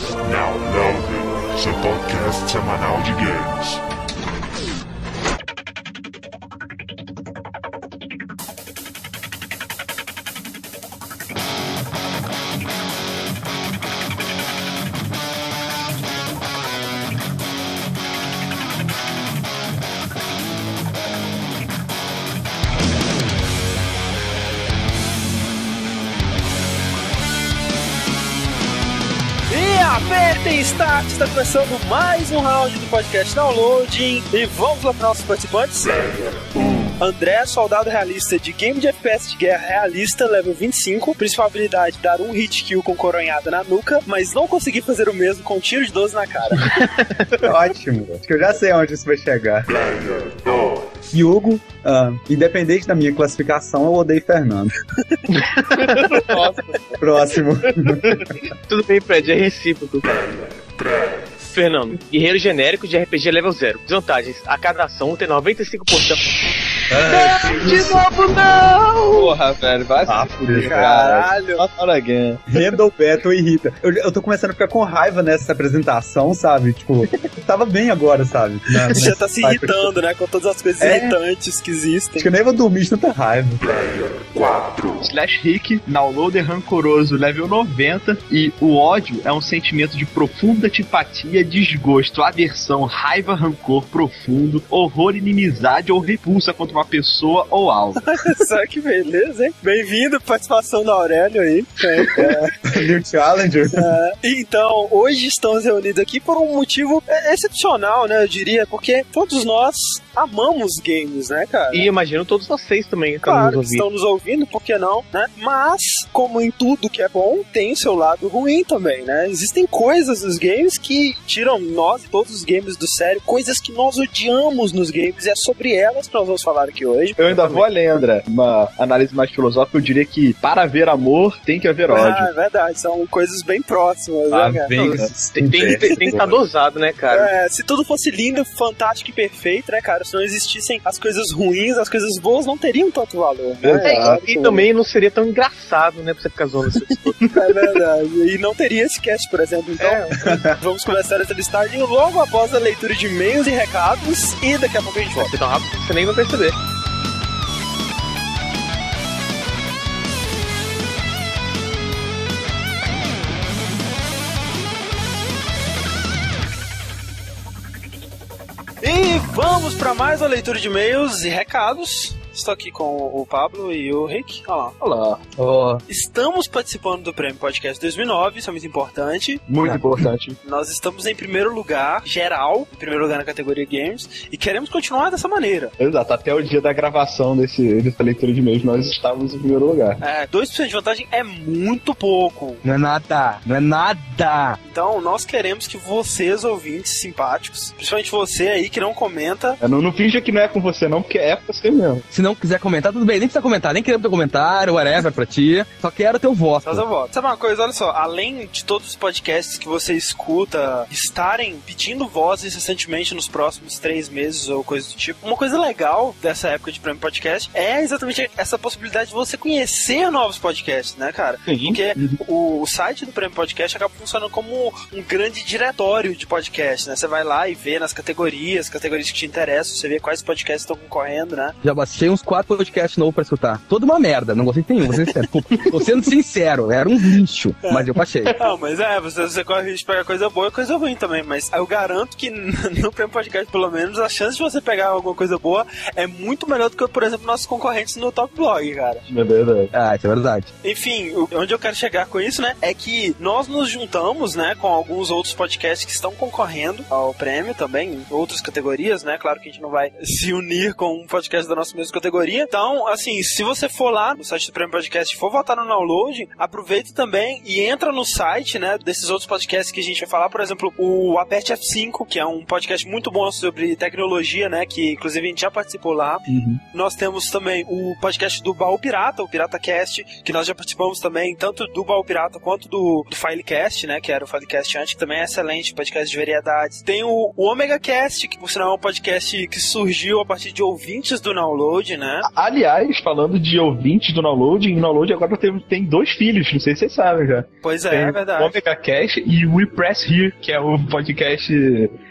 Now Loading, seu podcast semanal de games. Está começando mais um round do podcast Downloading. E vamos lá para nossos participantes. André, soldado realista de game de FPS de guerra realista, level 25. Principal habilidade, dar um hit kill com coronhada na nuca, mas não conseguir fazer o mesmo com um tiro de 12 na cara. Ótimo. Acho que eu já sei onde isso vai chegar. Hugo, ah, independente da minha classificação, eu odeio Fernando. Próximo. Tudo bem, Fred, é recíproco. Fernando, guerreiro genérico de RPG level 0. Desvantagens: a cada ação tem 95%. De novo, não! Porra, velho, vai Ah, se fuder, Caralho. cara. Not again. Randall Battle irrita. Eu, eu tô começando a ficar com raiva nessa apresentação, sabe? Tipo, tava bem agora, sabe? Na- Você já nessa tá se irritando, né? Com todas as coisas É. irritantes que existem. Acho que eu nem vou dormir de tanta raiva. Slash Rick, downloader rancoroso, level 90. E o ódio é um sentimento de profunda antipatia, desgosto, aversão, raiva, rancor profundo, horror, inimizade ou repulsa contra uma pessoa ou algo. Só que beleza, hein? Bem-vindo, participação da Aurélio aí. É, New Challenger. é. Então, hoje estamos reunidos aqui por um motivo é, excepcional, né? Eu diria, porque todos nós amamos games, né, cara? E imagino todos vocês também que Claro, nos que estão nos ouvindo, por que não, né? Mas, como em tudo que é bom, tem o seu lado ruim também, né? Existem coisas nos games que tiram nós e todos os games do sério, coisas que nós odiamos nos games, e é sobre elas que nós vamos falar aqui hoje. Eu ainda vou além, André. Uma análise mais filosófica, eu diria que para haver amor tem que haver Ah, ódio. é verdade, são coisas bem próximas, Ah, né, cara? bem Tem, tem, tem, tem que estar dosado, né, cara? É, se tudo fosse lindo, fantástico e perfeito, né, cara? Se não existissem as coisas ruins, as coisas boas não teriam tanto valor. Né? Exato. E também não seria tão engraçado, né, pra você ficar zoando. É verdade. E não teria esse cast, por exemplo. Então, vamos começar essa listagem logo após a leitura de e-mails e recados. E daqui a pouco a gente volta. Vai ser tão rápido você nem vai perceber. Para mais uma leitura de e-mails e recados. Estou aqui com o Pablo e o Rick. Olha lá. Olá. Estamos participando do Prêmio Podcast 2009, isso é muito importante. Muito importante. Nós estamos em primeiro lugar, geral, em primeiro lugar na categoria Games, e queremos continuar dessa maneira. Exato. Até o dia da gravação desse, dessa leitura de e-mails, nós estávamos em primeiro lugar. É, 2% de vantagem é muito pouco. Não é nada, não é nada. Então, nós queremos que vocês, ouvintes simpáticos, principalmente você aí que não comenta, É, Não, não finja que não é com você, não, porque é com você mesmo. Se não quiser comentar, tudo bem. Nem precisa comentar, nem queremos teu comentário, whatever pra ti. Só quero teu voto. voto. Sabe uma coisa, olha só, além de todos os podcasts que você escuta estarem pedindo voz incessantemente nos próximos três meses ou coisa do tipo, uma coisa legal dessa época de Prêmio Podcast é exatamente essa possibilidade de você conhecer novos podcasts, né, cara? Porque o, o site do Prêmio Podcast acaba funcionando como um grande diretório de podcast, né? Você vai lá e vê nas categorias, categorias que te interessam, você vê quais podcasts estão concorrendo, né? Já baixei uns quatro podcasts novos pra escutar. Toda uma merda, não gostei de nenhum, vou ser sincero. Tô sendo sincero, era um lixo, mas eu baixei. Não, mas é, você, você corre o risco de pegar coisa boa e coisa ruim também, mas eu garanto que no Prêmio Podcast, pelo menos, a chance de você pegar alguma coisa boa é muito melhor do que, por exemplo, nossos concorrentes no Top Blog, cara. É verdade. Ah, isso é verdade. Enfim, onde eu quero chegar com isso, né, é que nós nos juntamos, né, com alguns outros podcasts que estão concorrendo ao prêmio também, em outras categorias, né, claro que a gente não vai se unir com um podcast da nossa mesma categoria. Então, assim, se você for lá no site do Prêmio Podcast e for votar no download, aproveita também e entra no site, né, desses outros podcasts que a gente vai falar, por exemplo, o Aperte F5, que é um podcast muito bom sobre tecnologia, né, que inclusive a gente já participou lá. Nós temos também o podcast do Baú Pirata, o Pirata Cast, que nós já participamos também, tanto do Baú Pirata quanto do, do Filecast, né? Que era o Filecast antes, que também é excelente, podcast de variedades. Tem o, o Omega Cast, que por sinal é um podcast que surgiu a partir de ouvintes do download, Download, né? Aliás, falando de ouvintes do Download, o Download agora tem, tem dois filhos, não sei se vocês sabem já. Pois é, tem é verdade. O Omega Cash e o We Press Here, que é o podcast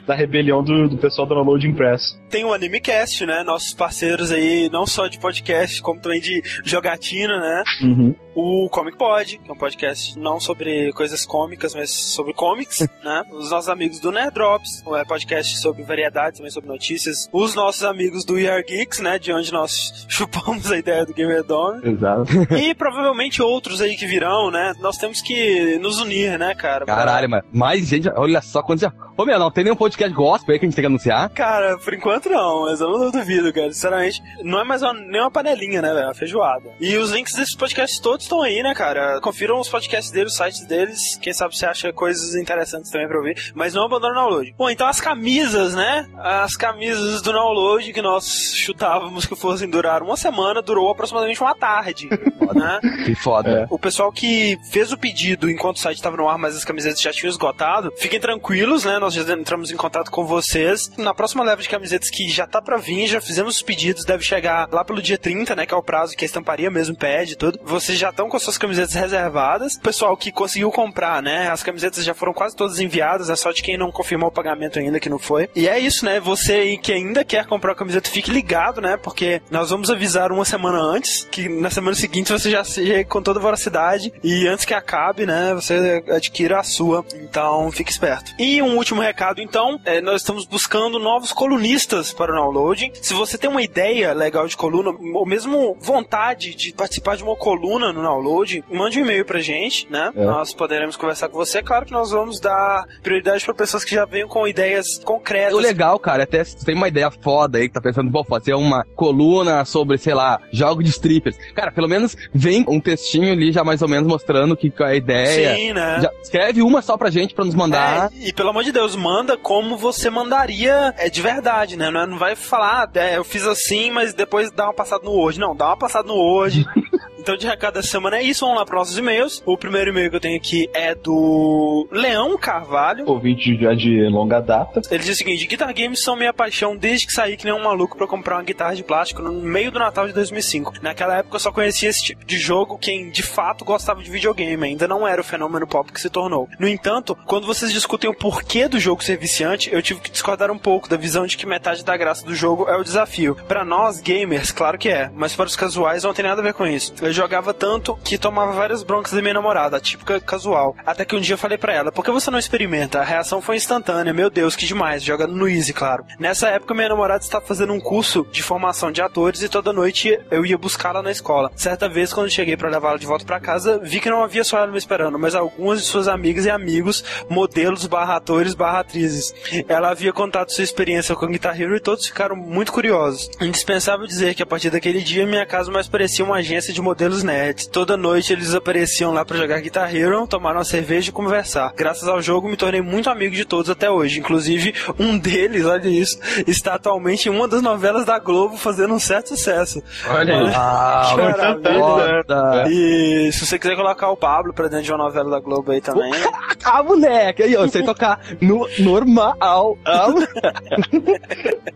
da rebelião do, do pessoal do Download Impress. Tem o AnimeCast, né? Nossos parceiros aí, não só de podcast, como também de jogatina, né? Uhum. O Comic Pod, que é um podcast não sobre coisas cômicas, mas sobre comics, né? Os nossos amigos do Nerd Drops, um podcast sobre variedades, também sobre notícias. Os nossos amigos do Are Geeks, né? De onde nós chupamos a ideia do Gamer Dome. Exato. E provavelmente outros aí que virão, né? Nós temos que nos unir, né, cara? Pra- Caralho, mano. Mais gente, olha só quantos já. Ô meu, não tem nenhum podcast gospel aí que a gente tem que anunciar? Cara, por enquanto não, mas eu não duvido, cara. Sinceramente, não é mais uma, nem uma panelinha, né, velho? É uma feijoada. E os links desses podcasts todos estão aí, né, cara? Confiram os podcasts deles, os sites deles. Quem sabe você acha coisas interessantes também pra ouvir. Mas não abandone o download. Bom, então as camisas, né? As camisas do download que nós chutávamos que fossem durar uma semana, durou aproximadamente uma tarde. né? Que foda. O pessoal que fez o pedido enquanto o site estava no ar, mas as camisetas já tinham esgotado, fiquem tranquilos, né? Nós já entramos em contato com vocês. Na próxima leva de camisetas que já tá pra vir, já fizemos os pedidos, deve chegar lá pelo dia 30, né? Que é o prazo que a estamparia mesmo pede e tudo. Vocês já estão com suas camisetas reservadas. O pessoal que conseguiu comprar, né? As camisetas já foram quase todas enviadas, é só de quem não confirmou o pagamento ainda que não foi. E é isso, né? Você aí que ainda quer comprar a camiseta, fique ligado, né? Porque nós vamos avisar uma semana antes, que na semana seguinte você já seja com toda voracidade e antes que acabe, né? Você adquira a sua. Então, fique esperto. E um último recado, então, é, nós estamos buscando novos colunistas para o downloading. Se você tem uma ideia legal de coluna, ou mesmo vontade de participar de uma coluna no download, mande um e-mail pra gente, né? É. Nós poderemos conversar com você. Claro que nós vamos dar prioridade para pessoas que já venham com ideias concretas. O legal, cara, até se tem uma ideia foda aí que tá pensando, vou fazer uma coluna sobre, sei lá, jogo de strippers. Cara, pelo menos vem um textinho ali já mais ou menos mostrando que é a ideia. Sim, né? Já escreve uma só pra gente pra nos mandar. É, e pelo amor de Deus, manda como você mandaria é, de verdade, né? Não, é- não vai falar, ah, é, eu fiz assim, mas depois dá uma passada no Word. Não, dá uma passada no Word. Então, de recado da semana é isso. Vamos lá para nossos e-mails. O primeiro e-mail que eu tenho aqui é do Leão Carvalho. Ouvinte já de longa data. Ele diz o seguinte: Guitar Games são minha paixão desde que saí que nem um maluco pra comprar uma guitarra de plástico no meio do Natal de 2005. Naquela época eu só conhecia esse tipo de jogo quem de fato gostava de videogame, ainda não era o fenômeno pop que se tornou. No entanto, quando vocês discutem o porquê do jogo ser viciante, eu tive que discordar um pouco da visão de que metade da graça do jogo é o desafio. Pra nós gamers, claro que é, mas para os casuais não tem nada a ver com isso. Eu jogava tanto que tomava várias broncas da minha namorada, a típica casual. Até que um dia eu falei pra ela: por que você não experimenta? A reação foi instantânea, meu Deus, que demais, joga no Easy, claro. Nessa época, minha namorada estava fazendo um curso de formação de atores e toda noite eu ia buscá-la na escola. Certa vez, quando cheguei pra levá-la de volta pra casa, vi que não havia só ela me esperando, mas algumas de suas amigas e amigos, modelos barra atores barra atrizes. Ela havia contado sua experiência com Guitar Hero e todos ficaram muito curiosos. Indispensável dizer que a partir daquele dia, minha casa mais parecia uma agência de modelos nerds. Toda noite eles apareciam lá pra jogar Guitar Hero, tomar uma cerveja e conversar. Graças ao jogo, me tornei muito amigo de todos até hoje. Inclusive, um deles, olha isso, está atualmente em uma das novelas da Globo fazendo um certo sucesso. Olha aí. Ah, Que maravilha. foda. E se você quiser colocar o Pablo pra dentro de uma novela da Globo aí também. Ah, moleque! Aí, ó, eu sei tocar no normal.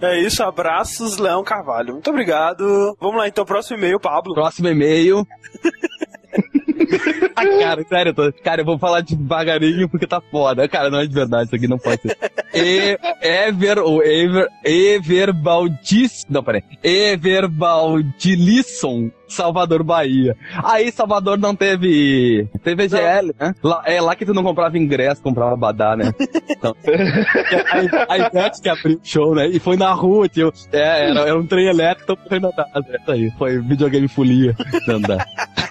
É isso, abraços, Leão Carvalho. Muito obrigado. Vamos lá, então, próximo e-mail, Pablo. Próximo e-mail. Ah, cara, sério, eu tô... cara, eu vou falar devagarinho porque tá foda. Cara, não é de verdade, isso aqui não pode ser. E, Ever, ou Ever, Everbaldiz, não, peraí. Everbaldilisson, Salvador, Bahia. Aí, Salvador não teve, teve EGL, né? Lá, é lá que tu não comprava ingresso, comprava badá, né? Então, a, Ivete que abriu o show, né? E foi na rua, tio. É, era, era um trem elétrico, então foi na. É isso aí, foi videogame folia. Não dá.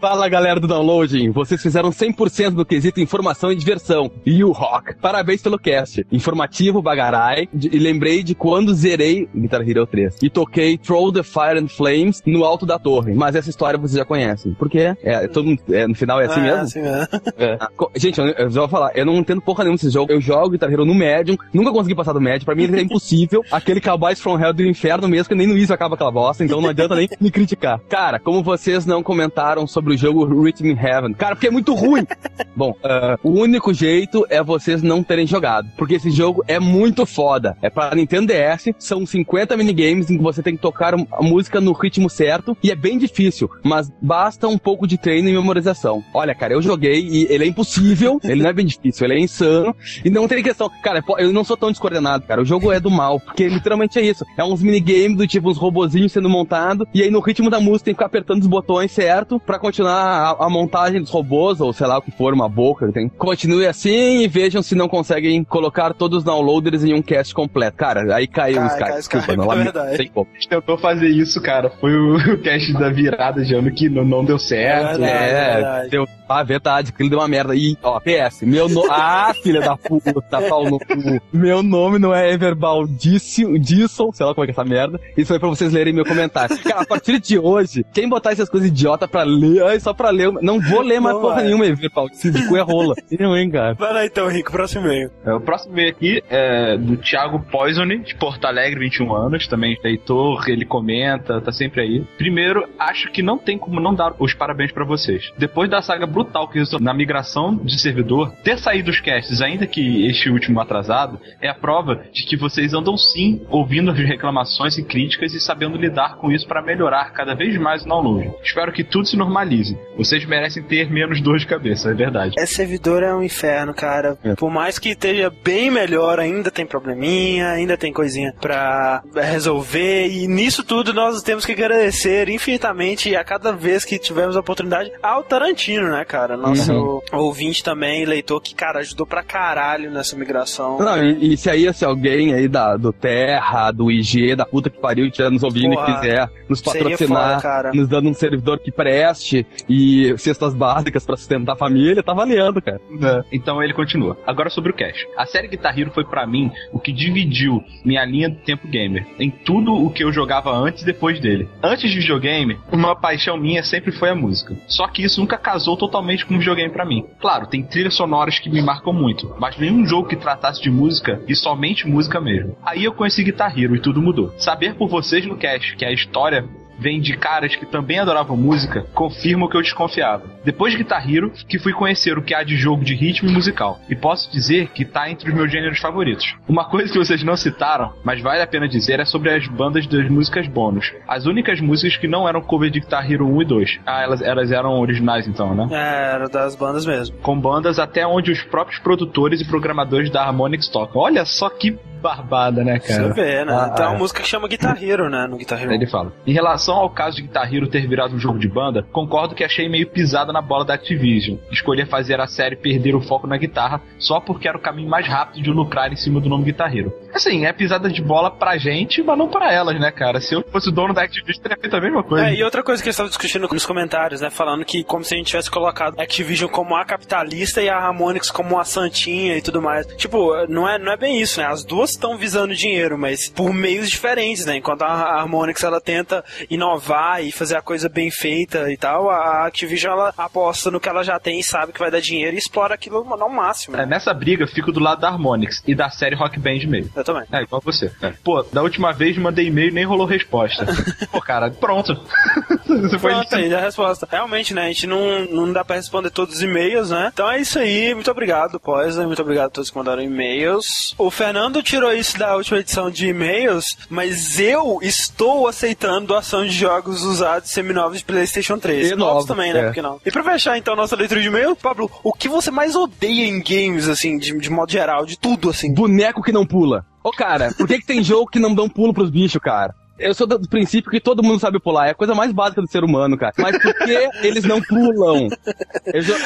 Fala galera do downloading, vocês fizeram 100% do quesito informação e diversão. E o rock. Parabéns pelo cast. Informativo, bagarai. E lembrei de quando zerei Guitar Hero 3 e toquei Throw the Fire and Flames no alto da torre. Mas essa história vocês já conhecem. Por quê? É, todo mundo, é, no final é assim Ah, mesmo? assim mesmo. Co- Gente, eu, eu vou falar, eu não entendo porra nenhuma desse jogo. Eu jogo Guitar Hero no Medium, nunca consegui passar do Medium. Pra mim é impossível. Aquele Cowboys from Hell do inferno mesmo, que nem no Easy acaba aquela bosta, então não adianta nem me criticar. Cara, como vocês não comentaram sobre o jogo Rhythm Heaven? Cara, porque é muito ruim. Bom, uh, o único jeito é vocês não terem jogado. Porque esse jogo é muito foda. É para Nintendo DS, são 50 minigames em que você tem que tocar a música no ritmo certo. E é bem difícil, mas basta um pouco de treino e memorização. Olha, cara, eu joguei e ele é impossível. ele não é bem difícil, ele é insano. E não tem questão. Cara, eu não sou tão descoordenado, cara. O jogo é do mal. Porque literalmente é isso. É uns minigames do tipo uns robozinhos sendo montados. E aí no ritmo da música tem que ficar apertando os botões certo para continuar a, a, montagem dos robôs, ou sei lá o que for, uma boca. Tem. Continue assim e vejam se não conseguem colocar todos os downloaders em um cast completo. Cara, aí caiu cai, o Skype. Cai, Desculpa, não, é verdade. Tem como. A gente tentou fazer isso, cara. Foi o, o cast da virada de ano que não, não deu certo. É, é, verdade. deu. Ah, verdade, que ele deu uma merda. E, ó, PS, meu nome. Ah, filha da puta, pau no cu. Meu nome não é Everbal Disson, sei lá como é que é essa merda. Isso foi pra vocês lerem meu comentário. Cara, a partir de hoje, quem botar essas coisas idiota pra ler, ai, só pra ler, não vou ler mais não porra vai. nenhuma, Everbal. Se cu é rola. Não, hein, cara. Vai lá então, Rico, próximo e-mail. É, o próximo e-mail aqui é do Thiago Poisone, de Porto Alegre, 21 anos, também leitor, ele comenta, tá sempre aí. Primeiro, acho que não tem como não dar os parabéns para vocês. Depois da saga brutal que resultou na migração de servidor, ter saído dos casts, ainda que este último atrasado, é a prova de que vocês andam sim ouvindo as reclamações e críticas e sabendo lidar com isso para melhorar cada vez mais o download. Espero que tudo se normalize. Vocês merecem ter menos dor de cabeça, é verdade. Esse servidor é um inferno, cara. É. Por mais que esteja bem melhor, ainda tem probleminha, ainda tem coisinha pra resolver. E nisso tudo nós temos que agradecer infinitamente a cada vez que tivermos a oportunidade ao Tarantino, né, cara? Nosso uhum. ouvinte também, leitor, que, cara, ajudou pra caralho nessa migração. Não, e, e se aí, se alguém aí da, do Terra, do IG, da puta que pariu, estiver nos ouvindo Porra, e quiser nos patrocinar, foda, nos dando um servidor que preste e cestas básicas para sustentar a família, tá valendo, cara. É. Então ele continua. Agora sobre o cash. A série Guitar Hero foi para mim o que dividiu minha linha do tempo gamer em tudo o que eu jogava antes e depois dele. Antes de videogame, uma paixão minha sempre foi a música. Só que isso nunca casou totalmente com o videogame para mim. Claro, tem trilhas sonoras que me marcam muito, mas nenhum jogo que tratasse de música e somente música mesmo. Aí eu conheci Guitar Hero e tudo mudou. Saber por vocês no cast que a história vem de caras que também adoravam música, confirma o que eu desconfiava. Depois de Guitar Hero, que fui conhecer o que há de jogo de ritmo musical, e posso dizer que tá entre os meus gêneros favoritos. Uma coisa que vocês não citaram, mas vale a pena dizer, é sobre as bandas das músicas bônus. As únicas músicas que não eram cover de Guitar Hero 1 e 2. Ah, elas, elas eram originais então, né? É, eram das bandas mesmo. Com bandas até onde os próprios produtores e programadores da Harmonix tocam. Olha só que barbada, né, cara? Você vê, né? Ah, Tem uma é. música que chama Guitar Hero, né? No Guitar Hero. Ele fala. Em relação ao caso de Guitar Hero ter virado um jogo de banda, concordo que achei meio pisada na bola da Activision. Escolher fazer a série perder o foco na guitarra só porque era o caminho mais rápido de lucrar em cima do nome Guitar Hero. Assim, é pisada de bola pra gente, mas não pra elas, né, cara? Se eu fosse o dono da Activision, teria feito a mesma coisa. É, e outra coisa que eles estavam discutindo nos comentários, né? Falando que como se a gente tivesse colocado a Activision como a capitalista e a Harmonix como a santinha e tudo mais. Tipo, não é, não é bem isso, né? As duas estão visando dinheiro dinheiro, mas por meios diferentes, né? Enquanto a Harmonix ela tenta inovar e fazer a coisa bem feita e tal, a Activision ela aposta no que ela já tem e sabe que vai dar dinheiro e explora aquilo ao máximo. É, nessa briga eu fico do lado da Harmonix e da série Rock Band mesmo. Eu também. É, igual você. É. Pô, da última vez mandei e-mail e nem rolou resposta. Pô, cara, pronto. Você foi pronto, aí, a resposta. Realmente, né? A gente não, não dá pra responder todos os e-mails, né? Então é isso aí. Muito obrigado, Poison. Muito obrigado a todos que mandaram e-mails. O Fernando tirou isso da última edição de e-mails, mas eu estou aceitando doação de jogos usados seminovos de PlayStation 3. E novos também, né? É. Porque não? E pra fechar então nossa leitura de e-mail, Pablo, o que você mais odeia em games, assim, de, de modo geral, de tudo, assim? Boneco que não pula. Ô, cara, por que, que tem jogo que não dão pulo pros bichos, cara? Eu sou do princípio que todo mundo sabe pular. É a coisa mais básica do ser humano, cara. Mas por que eles não pulam?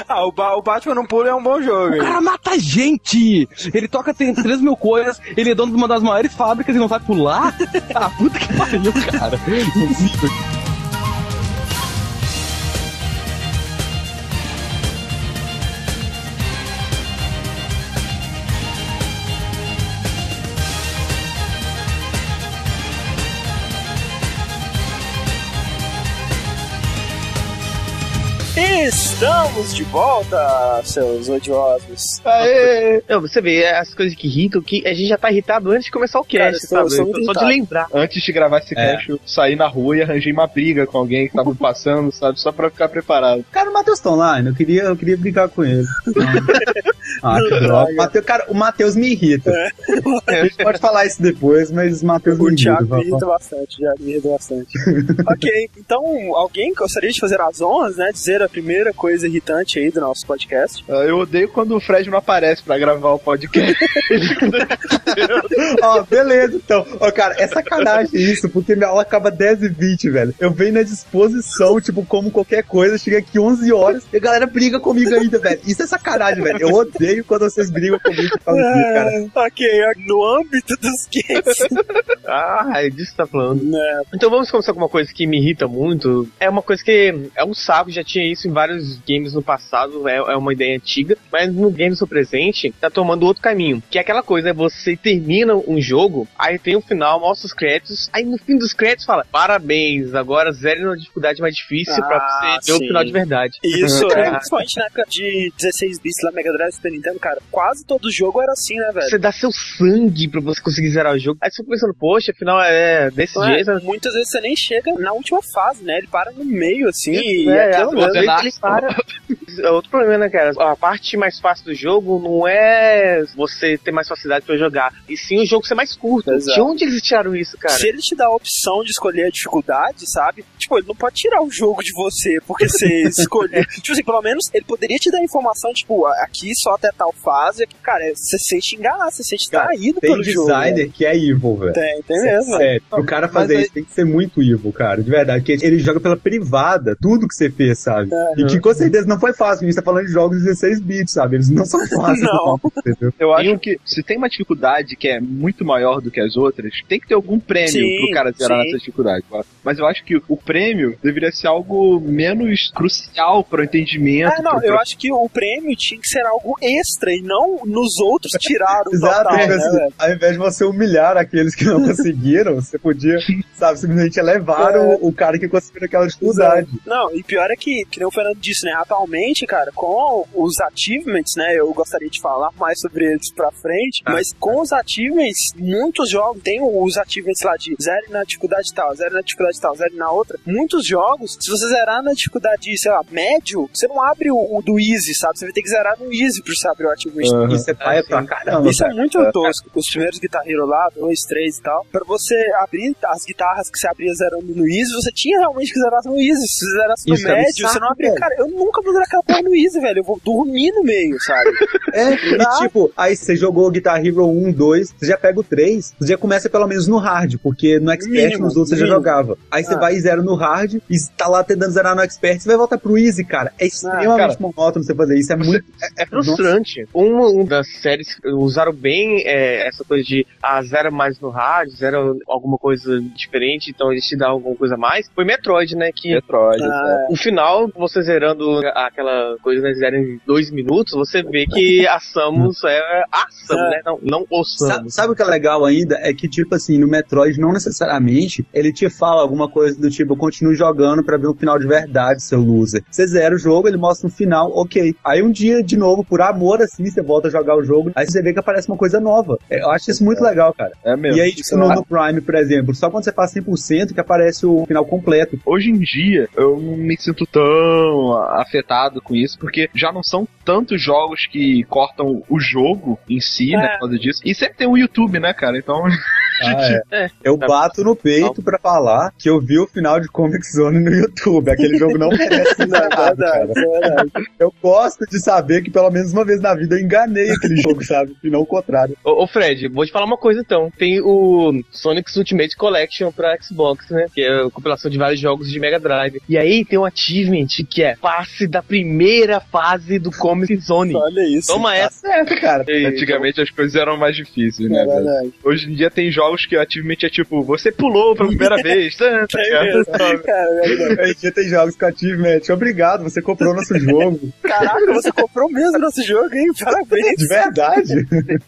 Ah, o, ba o, Batman não pula é um bom jogo. O cara mata gente! Ele toca tem 3 mil coisas, ele é dono de uma das maiores fábricas e não sabe pular? Ah, puta que pariu, cara. Impossível. Estamos de volta, seus odiosos. Aê! Não, você vê, é as coisas que irritam, que a gente já tá irritado antes de começar o Cara, cast, eu sou- sabe? eu Só de lembrar. Antes de gravar esse É. cast, eu saí na rua e arranjei uma briga com alguém que tava passando, sabe? Só pra ficar preparado. Cara, o Matheus tá online, eu queria, eu queria brigar com ele. ah, que droga. Mateus, cara, o Matheus me irrita. A gente pode falar isso depois, mas o Matheus me O irrita. Thiago me irrita bastante, o Thiago me irrita bastante. ok, então alguém gostaria de fazer as honras, né? Dizer a primeira coisa irritante aí do nosso podcast. Ah, Eu odeio quando o Fred não aparece pra gravar o podcast. Ó, beleza, então. Ó, cara, é sacanagem isso, porque minha aula acaba 10 e 20, velho. Eu venho na disposição, tipo, como qualquer coisa, chega aqui 11 horas e a galera briga comigo ainda, velho. Isso é sacanagem, velho. Eu odeio quando vocês brigam comigo por causa disso, cara. Ah, ok, no âmbito dos games. Ah, é disso que tá falando. né? Então vamos começar com uma coisa que me irrita muito. É uma coisa que é um saco, já tinha isso em vários games no passado, é, é uma ideia antiga, mas no game do presente tá tomando outro caminho. Que é aquela coisa, é você termina um jogo, aí tem o final, mostra os créditos, aí no fim dos créditos fala, parabéns, agora zero na dificuldade mais difícil pra Ah, você ver sim. o final de verdade. Isso, é. É. Principalmente na época de 16 bits lá, Mega Drive Super Nintendo, cara, quase todo jogo era assim, né, velho? Você dá seu sangue pra você conseguir zerar o jogo. Aí você fica pensando, poxa, afinal é desse Não é? jeito. Muitas vezes você nem chega na última fase, né? Ele para no meio, assim, e É, aquilo às mesmo. vezes ele para. É outro problema, né, cara? A parte mais fácil do jogo não é você ter mais facilidade pra jogar, e sim o jogo ser mais curto. Exato. De onde eles tiraram isso, cara? Se ele te dá a opção de escolher a dificuldade, sabe? Tipo, ele não pode tirar o jogo de você porque você escolheu. tipo assim, pelo menos ele poderia te dar a informação, tipo, aqui só até tal fase. Cara, você sente enganar, você sente Cara, traído Tem pelo jogo. né? designer que é evil, velho. Tem, tem mesmo. Sério, pro cara fazer Mas aí- isso tem que ser muito evil, cara, de verdade. Que ele joga pela privada tudo que você fez, sabe? E que com certeza não foi fácil. A gente tá falando de jogos de 16 bits, sabe? Eles não são fáceis. Não. Eu acho que se tem uma dificuldade que é muito maior do que as outras, tem que ter algum prêmio Sim, pro cara zerar sim. nessa dificuldade. Mas eu acho que o prêmio deveria ser algo menos crucial pro entendimento. Ah, não, pro- eu acho que o prêmio tinha que ser algo extra e não nos outros tiraram o Exato, total, ao né, invés, de- velho? ao invés de você humilhar aqueles que não conseguiram, você podia, sabe, simplesmente elevar É. o, o cara que conseguiu aquela dificuldade. Não, e pior é que, que nem o Fernando disse, né? Atualmente, cara, com os achievements, né? Eu gostaria de falar mais sobre eles pra frente, Ah. mas com os achievements, muitos jogos tem os achievements lá de zero na dificuldade tal, zero na dificuldade tal, zero na outra. Muitos jogos, se você zerar na dificuldade, sei lá, médio, você não abre o, o do easy, sabe? Você vai ter que zerar no easy pra você abrir o achievement. Aham. Isso é paia pra caramba. Isso é cara. muito tosco. Os primeiros Guitar Hero lá, dois, três e tal, pra você abrir as guitarras que você abria zerando no Easy, você tinha realmente que zerar no Easy. Se você zerasse no Isso é um médio, você saco, não abria. Cara, eu nunca vou zerar aquela porra no Easy, velho. Eu vou dormir no meio, sabe? É, e tipo, aí você jogou Guitar Hero 1, 2, você já pega o 3, você já começa pelo menos no hard, porque no Expert Mínimo, nos outros você já mínimo. jogava. Aí você Ah. vai e zero no hard, e tá lá tentando zerar no Expert, você vai voltar pro Easy, cara. É extremamente cara. monótono você fazer isso, é muito... É frustrante. Uma, uma das séries que usaram bem é, essa coisa de ah, zero mais no hard, zero alguma coisa diferente, então eles te dão alguma coisa a mais. Foi Metroid, né? Que Metroid. Ah, o final, você zerando aquela coisa, né? Zero em dois minutos, você vê que a Samus é a Samus, É. né? Não, não o Sabe, Samus. sabe o que é legal ainda? É que, tipo assim, no Metroid, não necessariamente, ele te fala alguma coisa do tipo, eu continuo jogando pra ver o final de verdade, seu loser. Você zera o jogo, ele mostra um final, ok. Aí um dia, de novo, por amor, assim, você volta a jogar o jogo, aí você vê que aparece uma coisa nova. É, Eu acho isso muito legal, cara. É mesmo. E aí, tipo, no, no Prime, por exemplo, só quando você faz 100% que aparece o final completo. Hoje em dia, eu não me sinto tão afetado com isso, porque já não são tantos jogos que cortam o jogo em si, né, É. por causa disso. E sempre tem o YouTube, né, cara? Então, é. Eu bato no peito pra falar que eu vi o final de Comic Zone no YouTube. Aquele jogo não merece não, é nada, cara. é. Eu gosto de saber que pelo menos uma vez na vida eu enganei aquele jogo, sabe? E não o contrário. Ô, ô, Fred, vou te falar uma coisa então. Tem o Sonic's Ultimate Collection pra Xbox, né? Que é a compilação de vários jogos de Mega Drive. E aí tem um achievement que é passe da primeira fase do Comic Zone. Olha isso. Toma Tá essa. certo, cara. E- antigamente as coisas eram mais difíceis, É né, verdade. Hoje em dia tem jogos jogos que ativamente é tipo, você pulou pela primeira vez. Tá, tá ligado? Hoje em dia tem jogos com achievement. Obrigado, você comprou nosso jogo. Caraca, você comprou mesmo nosso jogo, hein? Parabéns. De verdade.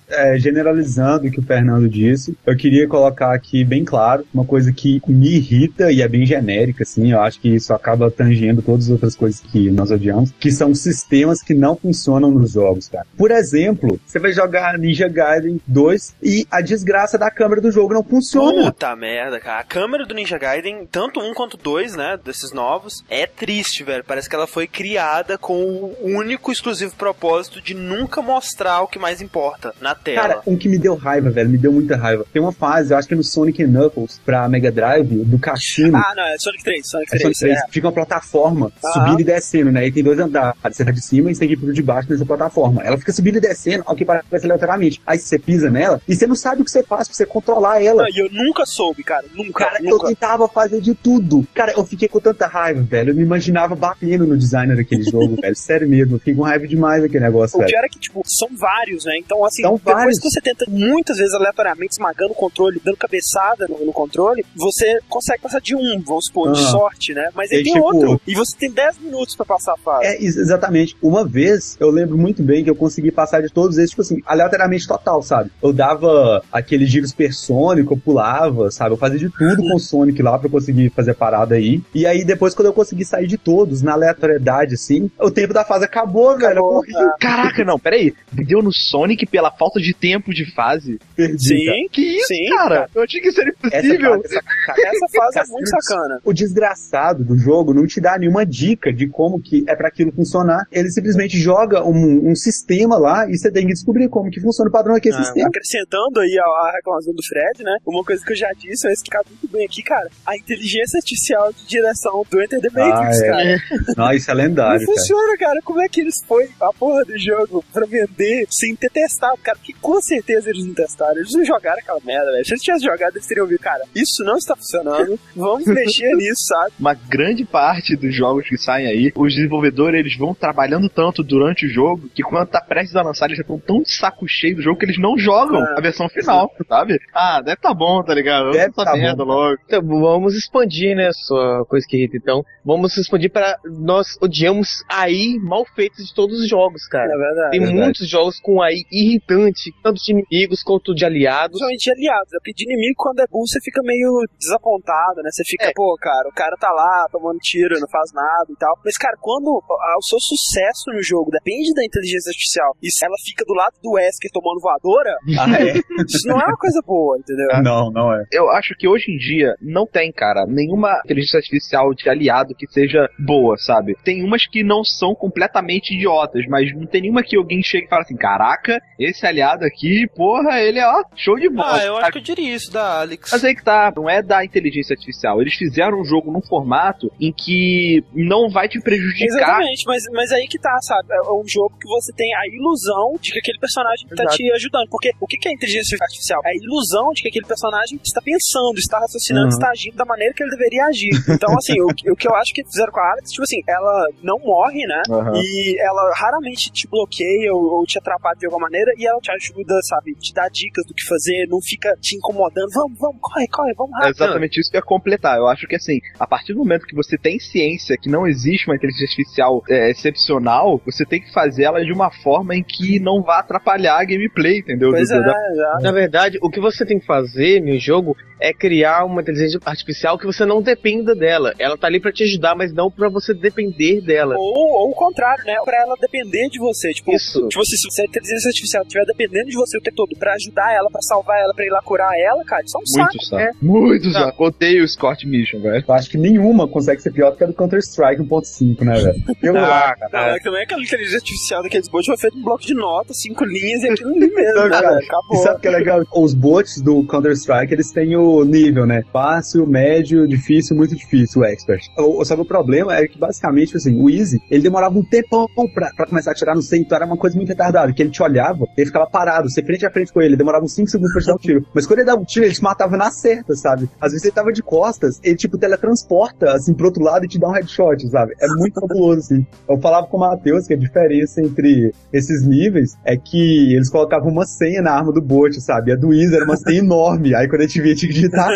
É, generalizando o que o Fernando disse, eu queria colocar aqui bem claro uma coisa que me irrita e é bem genérica, assim, eu acho que isso acaba tangendo todas as outras coisas que nós odiamos, que são sistemas que não funcionam nos jogos, cara. Por exemplo, você vai jogar Ninja Gaiden 2 e a desgraça da câmera do jogo não funciona. Puta merda, cara. A câmera do Ninja Gaiden, tanto um quanto dois, né, desses novos, é triste, velho. Parece que ela foi criada com o único exclusivo propósito de nunca mostrar o que mais importa na tela. Cara, um que me deu raiva, velho, me deu muita raiva. Tem uma fase, eu acho que é no Sonic Knuckles pra Mega Drive, do cassino. Ah, não, é Sonic 3, Sonic 3. É Sonic 3. É. Fica uma plataforma Ah. subindo e descendo, né? E tem dois andares. Você tá de cima e você tem que ir pro de baixo nessa plataforma. Ela fica subindo e descendo, ao que parece aleatoriamente. Aí você pisa nela e você não sabe o que você faz pra você controlar ela. E eu nunca soube, cara. Nunca, Cara, eu nunca. tentava fazer de tudo. Cara, eu fiquei com tanta raiva, velho. Eu me imaginava batendo no designer daquele jogo, velho. Sério mesmo. Eu fiquei com raiva demais daquele negócio, O velho. pior é que, tipo, são vários, né? Então, assim, São depois vários. que você tenta muitas vezes aleatoriamente esmagando o controle, dando cabeçada no, no controle, você consegue passar de um, vamos supor, de Ah. sorte, né? Mas aí tem tipo, outro. E você tem 10 minutos pra passar a fase. É, ex- exatamente. Uma vez, eu lembro muito bem que eu consegui passar de todos eles, tipo assim, aleatoriamente total, sabe? Eu dava aquele giro supersônico, eu pulava, sabe? Eu fazia de tudo com o Sonic lá pra eu conseguir fazer a parada aí. E aí, depois, quando eu consegui sair de todos, na aleatoriedade, assim, o tempo da fase acabou, velho. Eu. Caraca, não, peraí. Deu no Sonic pela falta de tempo de fase. perdi. cara. Sim, Que isso, Sim, cara? Eu achei que isso era Essa impossível. fase, essa, essa fase é muito sacana. o desgraçado do jogo não te dá nenhuma dica de como que é pra aquilo funcionar. Ele simplesmente joga um, um sistema lá e você tem que descobrir como que funciona o padrão daquele Ah, sistema. acrescentando aí a, a reclamação do Fred, né? Uma coisa que eu já disse, mas que cabe muito bem aqui, cara. A inteligência artificial de direção do Enter the Matrix, Ah, é. cara. Não, isso é Não lendário, cara. funciona, cara. Como é que eles foi a porra do jogo pra vender sem ter testado, cara? Que com certeza eles não testaram. Eles não jogaram aquela merda, velho. Se eles tivessem jogado, eles teriam ouvido, cara, isso não está funcionando. Vamos mexer nisso, sabe? Uma grande parte dos jogos que saem aí, os desenvolvedores eles vão trabalhando tanto durante o jogo que quando tá prestes a lançar, eles já estão tão de saco cheio do jogo que eles não jogam Ah. a versão final, sabe? Ah, deve tá bom, tá ligado? Vamos Deve tá merda bom. logo. Então, vamos expandir, né, sua coisa que irrita. Então, vamos expandir para nós odiamos AI mal feitos de todos os jogos, cara. É verdade. Tem verdade. muitos jogos com AI irritante, tanto de inimigos quanto de aliados. Principalmente de aliados. É porque de inimigo, quando é burro, você fica meio desapontado, né? Você fica, É. pô, cara, o cara tá lá tomando tiro, não faz nada e tal. Mas, cara, quando ah, o seu sucesso no jogo depende da inteligência artificial e se ela fica do lado do Wesker tomando voadora, Ah, é? isso não é uma coisa boa, entendeu? Não, não é. Eu acho que hoje em dia não tem, cara, nenhuma inteligência artificial de aliado que seja boa, sabe? Tem umas que não são completamente idiotas, mas não tem nenhuma que alguém chega e fala assim: caraca, esse aliado aqui, porra, ele é, ó, show de bola. Ah, eu acho que eu diria isso da Alex. Mas aí que tá, não é da inteligência artificial. Eles fizeram um jogo num formato em que não vai te prejudicar. Exatamente, mas, mas aí que tá, sabe? É um jogo que você tem a ilusão de que aquele personagem tá Exato. te ajudando. Porque o que que é inteligência artificial? É a ilusão de que aquele personagem está pensando, está raciocinando, Uhum. está agindo da maneira que ele deveria agir. Então, assim, o, que- o que eu acho que fizeram com a Alex, tipo assim, ela não morre, né? Aham. E ela raramente te bloqueia ou, ou te atrapalha de alguma maneira e ela te ajuda, sabe? Te dá dicas do que fazer, não fica te incomodando. Vamos, vamos, corre, corre, vamos É rápido. exatamente isso que eu ia completar. Eu acho que assim, a partir do momento que você tem ciência que não existe uma inteligência artificial é, excepcional, você tem que fazer ela de uma forma em que não vá atrapalhar a gameplay, entendeu? Pois Do- é, da-. Na verdade, o que você tem que fazer no jogo é criar uma inteligência artificial que você não dependa dela. Ela tá ali pra te ajudar, mas não pra você depender dela. Ou, ou o contrário, né? Pra ela depender de você. Tipo, Isso. tipo assim, se a inteligência artificial estiver dependendo de você o tempo todo pra ajudar ela, pra salvar ela, pra ir lá curar ela, cara, isso é um saco. Muito saco. Muito Tá. saco. Odeio o Scott Mission, velho. Eu acho que nenhuma consegue ser pior do que a do Counter-Strike 1.5, né, velho? Eu lá, Não, cara. é que também aquela inteligência artificial daqueles bots foi feito um bloco de notas, cinco linhas e aquilo ali mesmo, Não, né, cara, velho? E Acabou. sabe o que é legal? Os bots do Counter-Strike, eles têm o nível, né? Fácil, médio, difícil, muito difícil, o expert. O, só que o problema é que, basicamente, assim, o Easy, ele demorava um tempão pra, pra começar a atirar no C, então era uma coisa muito retardada, que ele te olhava, ele ficava parado, você frente a frente com ele, demorava uns 5 segundos pra te dar um tiro. Mas quando ele dava um tiro, ele te matava na certa, sabe? Às vezes ele tava de costas, ele, tipo, teletransporta, assim, pro outro lado e te dá um headshot, sabe? É muito fabuloso, assim. Eu falava com o Matheus que a diferença entre esses níveis é que eles colocavam uma senha na arma do bot, sabe? A do Easy era uma enorme. Aí quando a gente via, tinha que digitar.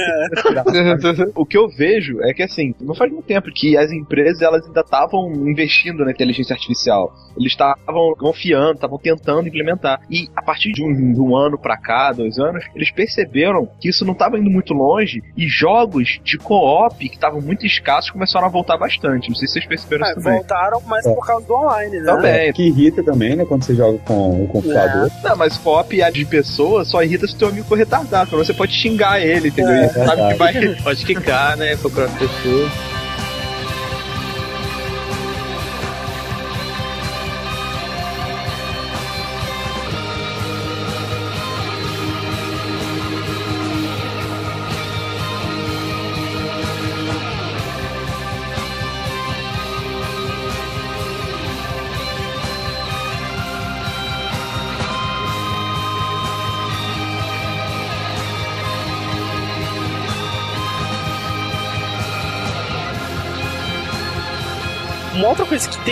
o que eu vejo é que assim, não faz muito tempo que as empresas elas ainda estavam investindo na inteligência artificial. Eles estavam confiando, estavam tentando implementar. E a partir de um, de um ano para cá, dois anos, eles perceberam que isso não estava indo muito longe e jogos de co-op que estavam muito escassos começaram a voltar bastante. Não sei se vocês perceberam É, isso também. voltaram, mas É. por causa do online, né? Também. Que irrita também, né? Quando você joga com o computador. Não, mas co-op de pessoa só irrita se teu amigo for retardado. Você pode xingar ele, entendeu? É, E sabe que vai. Pode quicar, né? Procurar outra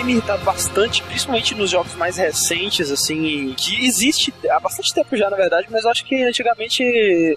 me irritado bastante, principalmente nos jogos mais recentes, assim, que existe há bastante tempo já, na verdade, mas eu acho que antigamente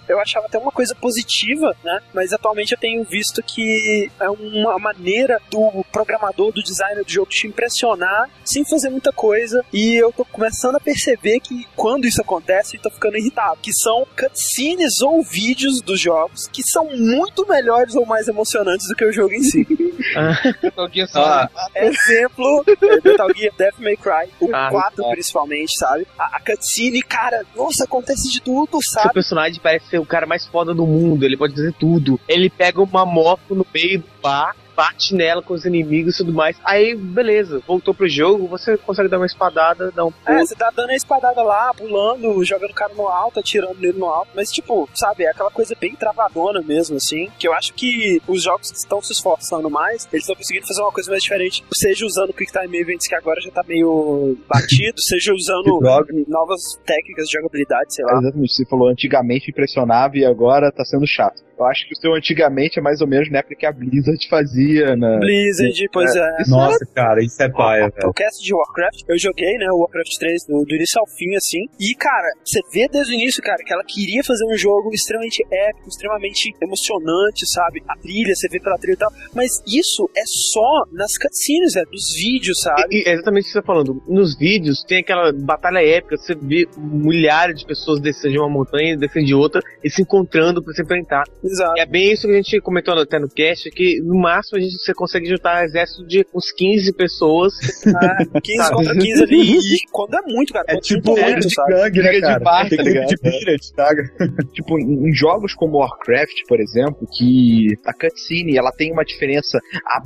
eu achava até uma coisa positiva, né? Mas atualmente eu tenho visto que é uma maneira do programador, do designer do jogo te impressionar sem fazer muita coisa. E eu tô começando a perceber que quando isso acontece, eu tô ficando irritado. Que são cutscenes ou vídeos dos jogos que são muito melhores ou mais emocionantes do que o jogo em si. Só. Ah, Exemplo, Metal Gear Death May Cry, o Ah, 4 é. principalmente, sabe? A, a cutscene, cara, nossa, acontece de tudo, Seu sabe? personagem parece ser o cara mais foda do mundo, ele pode fazer tudo. Ele pega uma moto no meio do bar, bate nela com os inimigos e tudo mais. Aí, beleza, voltou pro jogo, você consegue dar uma espadada, dar um É, pulo. você tá dando a espadada lá, pulando, jogando o cara no alto, atirando nele no alto, mas tipo, sabe, é aquela coisa bem travadona mesmo, assim, que eu acho que os jogos que estão se esforçando mais, eles estão conseguindo fazer uma coisa mais diferente, seja usando o Quick Time Events, que agora já tá meio batido, seja usando novas técnicas de jogabilidade, sei É, lá. exatamente, você falou antigamente impressionava e agora tá sendo chato. Eu acho que o seu antigamente é mais ou menos na época que a Blizzard fazia, né? Blizzard, pois é. Isso nossa, cara, isso é paia, velho. O cast de Warcraft, eu joguei, né, o Warcraft 3 do, do início ao fim, assim. E, cara, você vê desde o início, cara, que ela queria fazer um jogo extremamente épico, extremamente emocionante, sabe? A trilha, você vê pela trilha e tal. Mas isso é só nas cutscenes, velho, dos vídeos, sabe? E, e é exatamente o que você tá falando. Nos vídeos tem aquela batalha épica, você vê milhares de pessoas descendo de uma montanha, descendo de outra, e se encontrando pra se enfrentar. Exato. E é bem isso que a gente comentou até no cast, que no máximo a gente, você consegue juntar um exército de uns 15 pessoas. É, 15 contra 15 ali. E quando é muito, cara. É quando tipo é, muito, de sabe? gangue, né, de cara? bar, Tem tá ligado? de Pirate, sabe? Tipo, em, jogos como Warcraft, por exemplo, que a cutscene ela tem uma diferença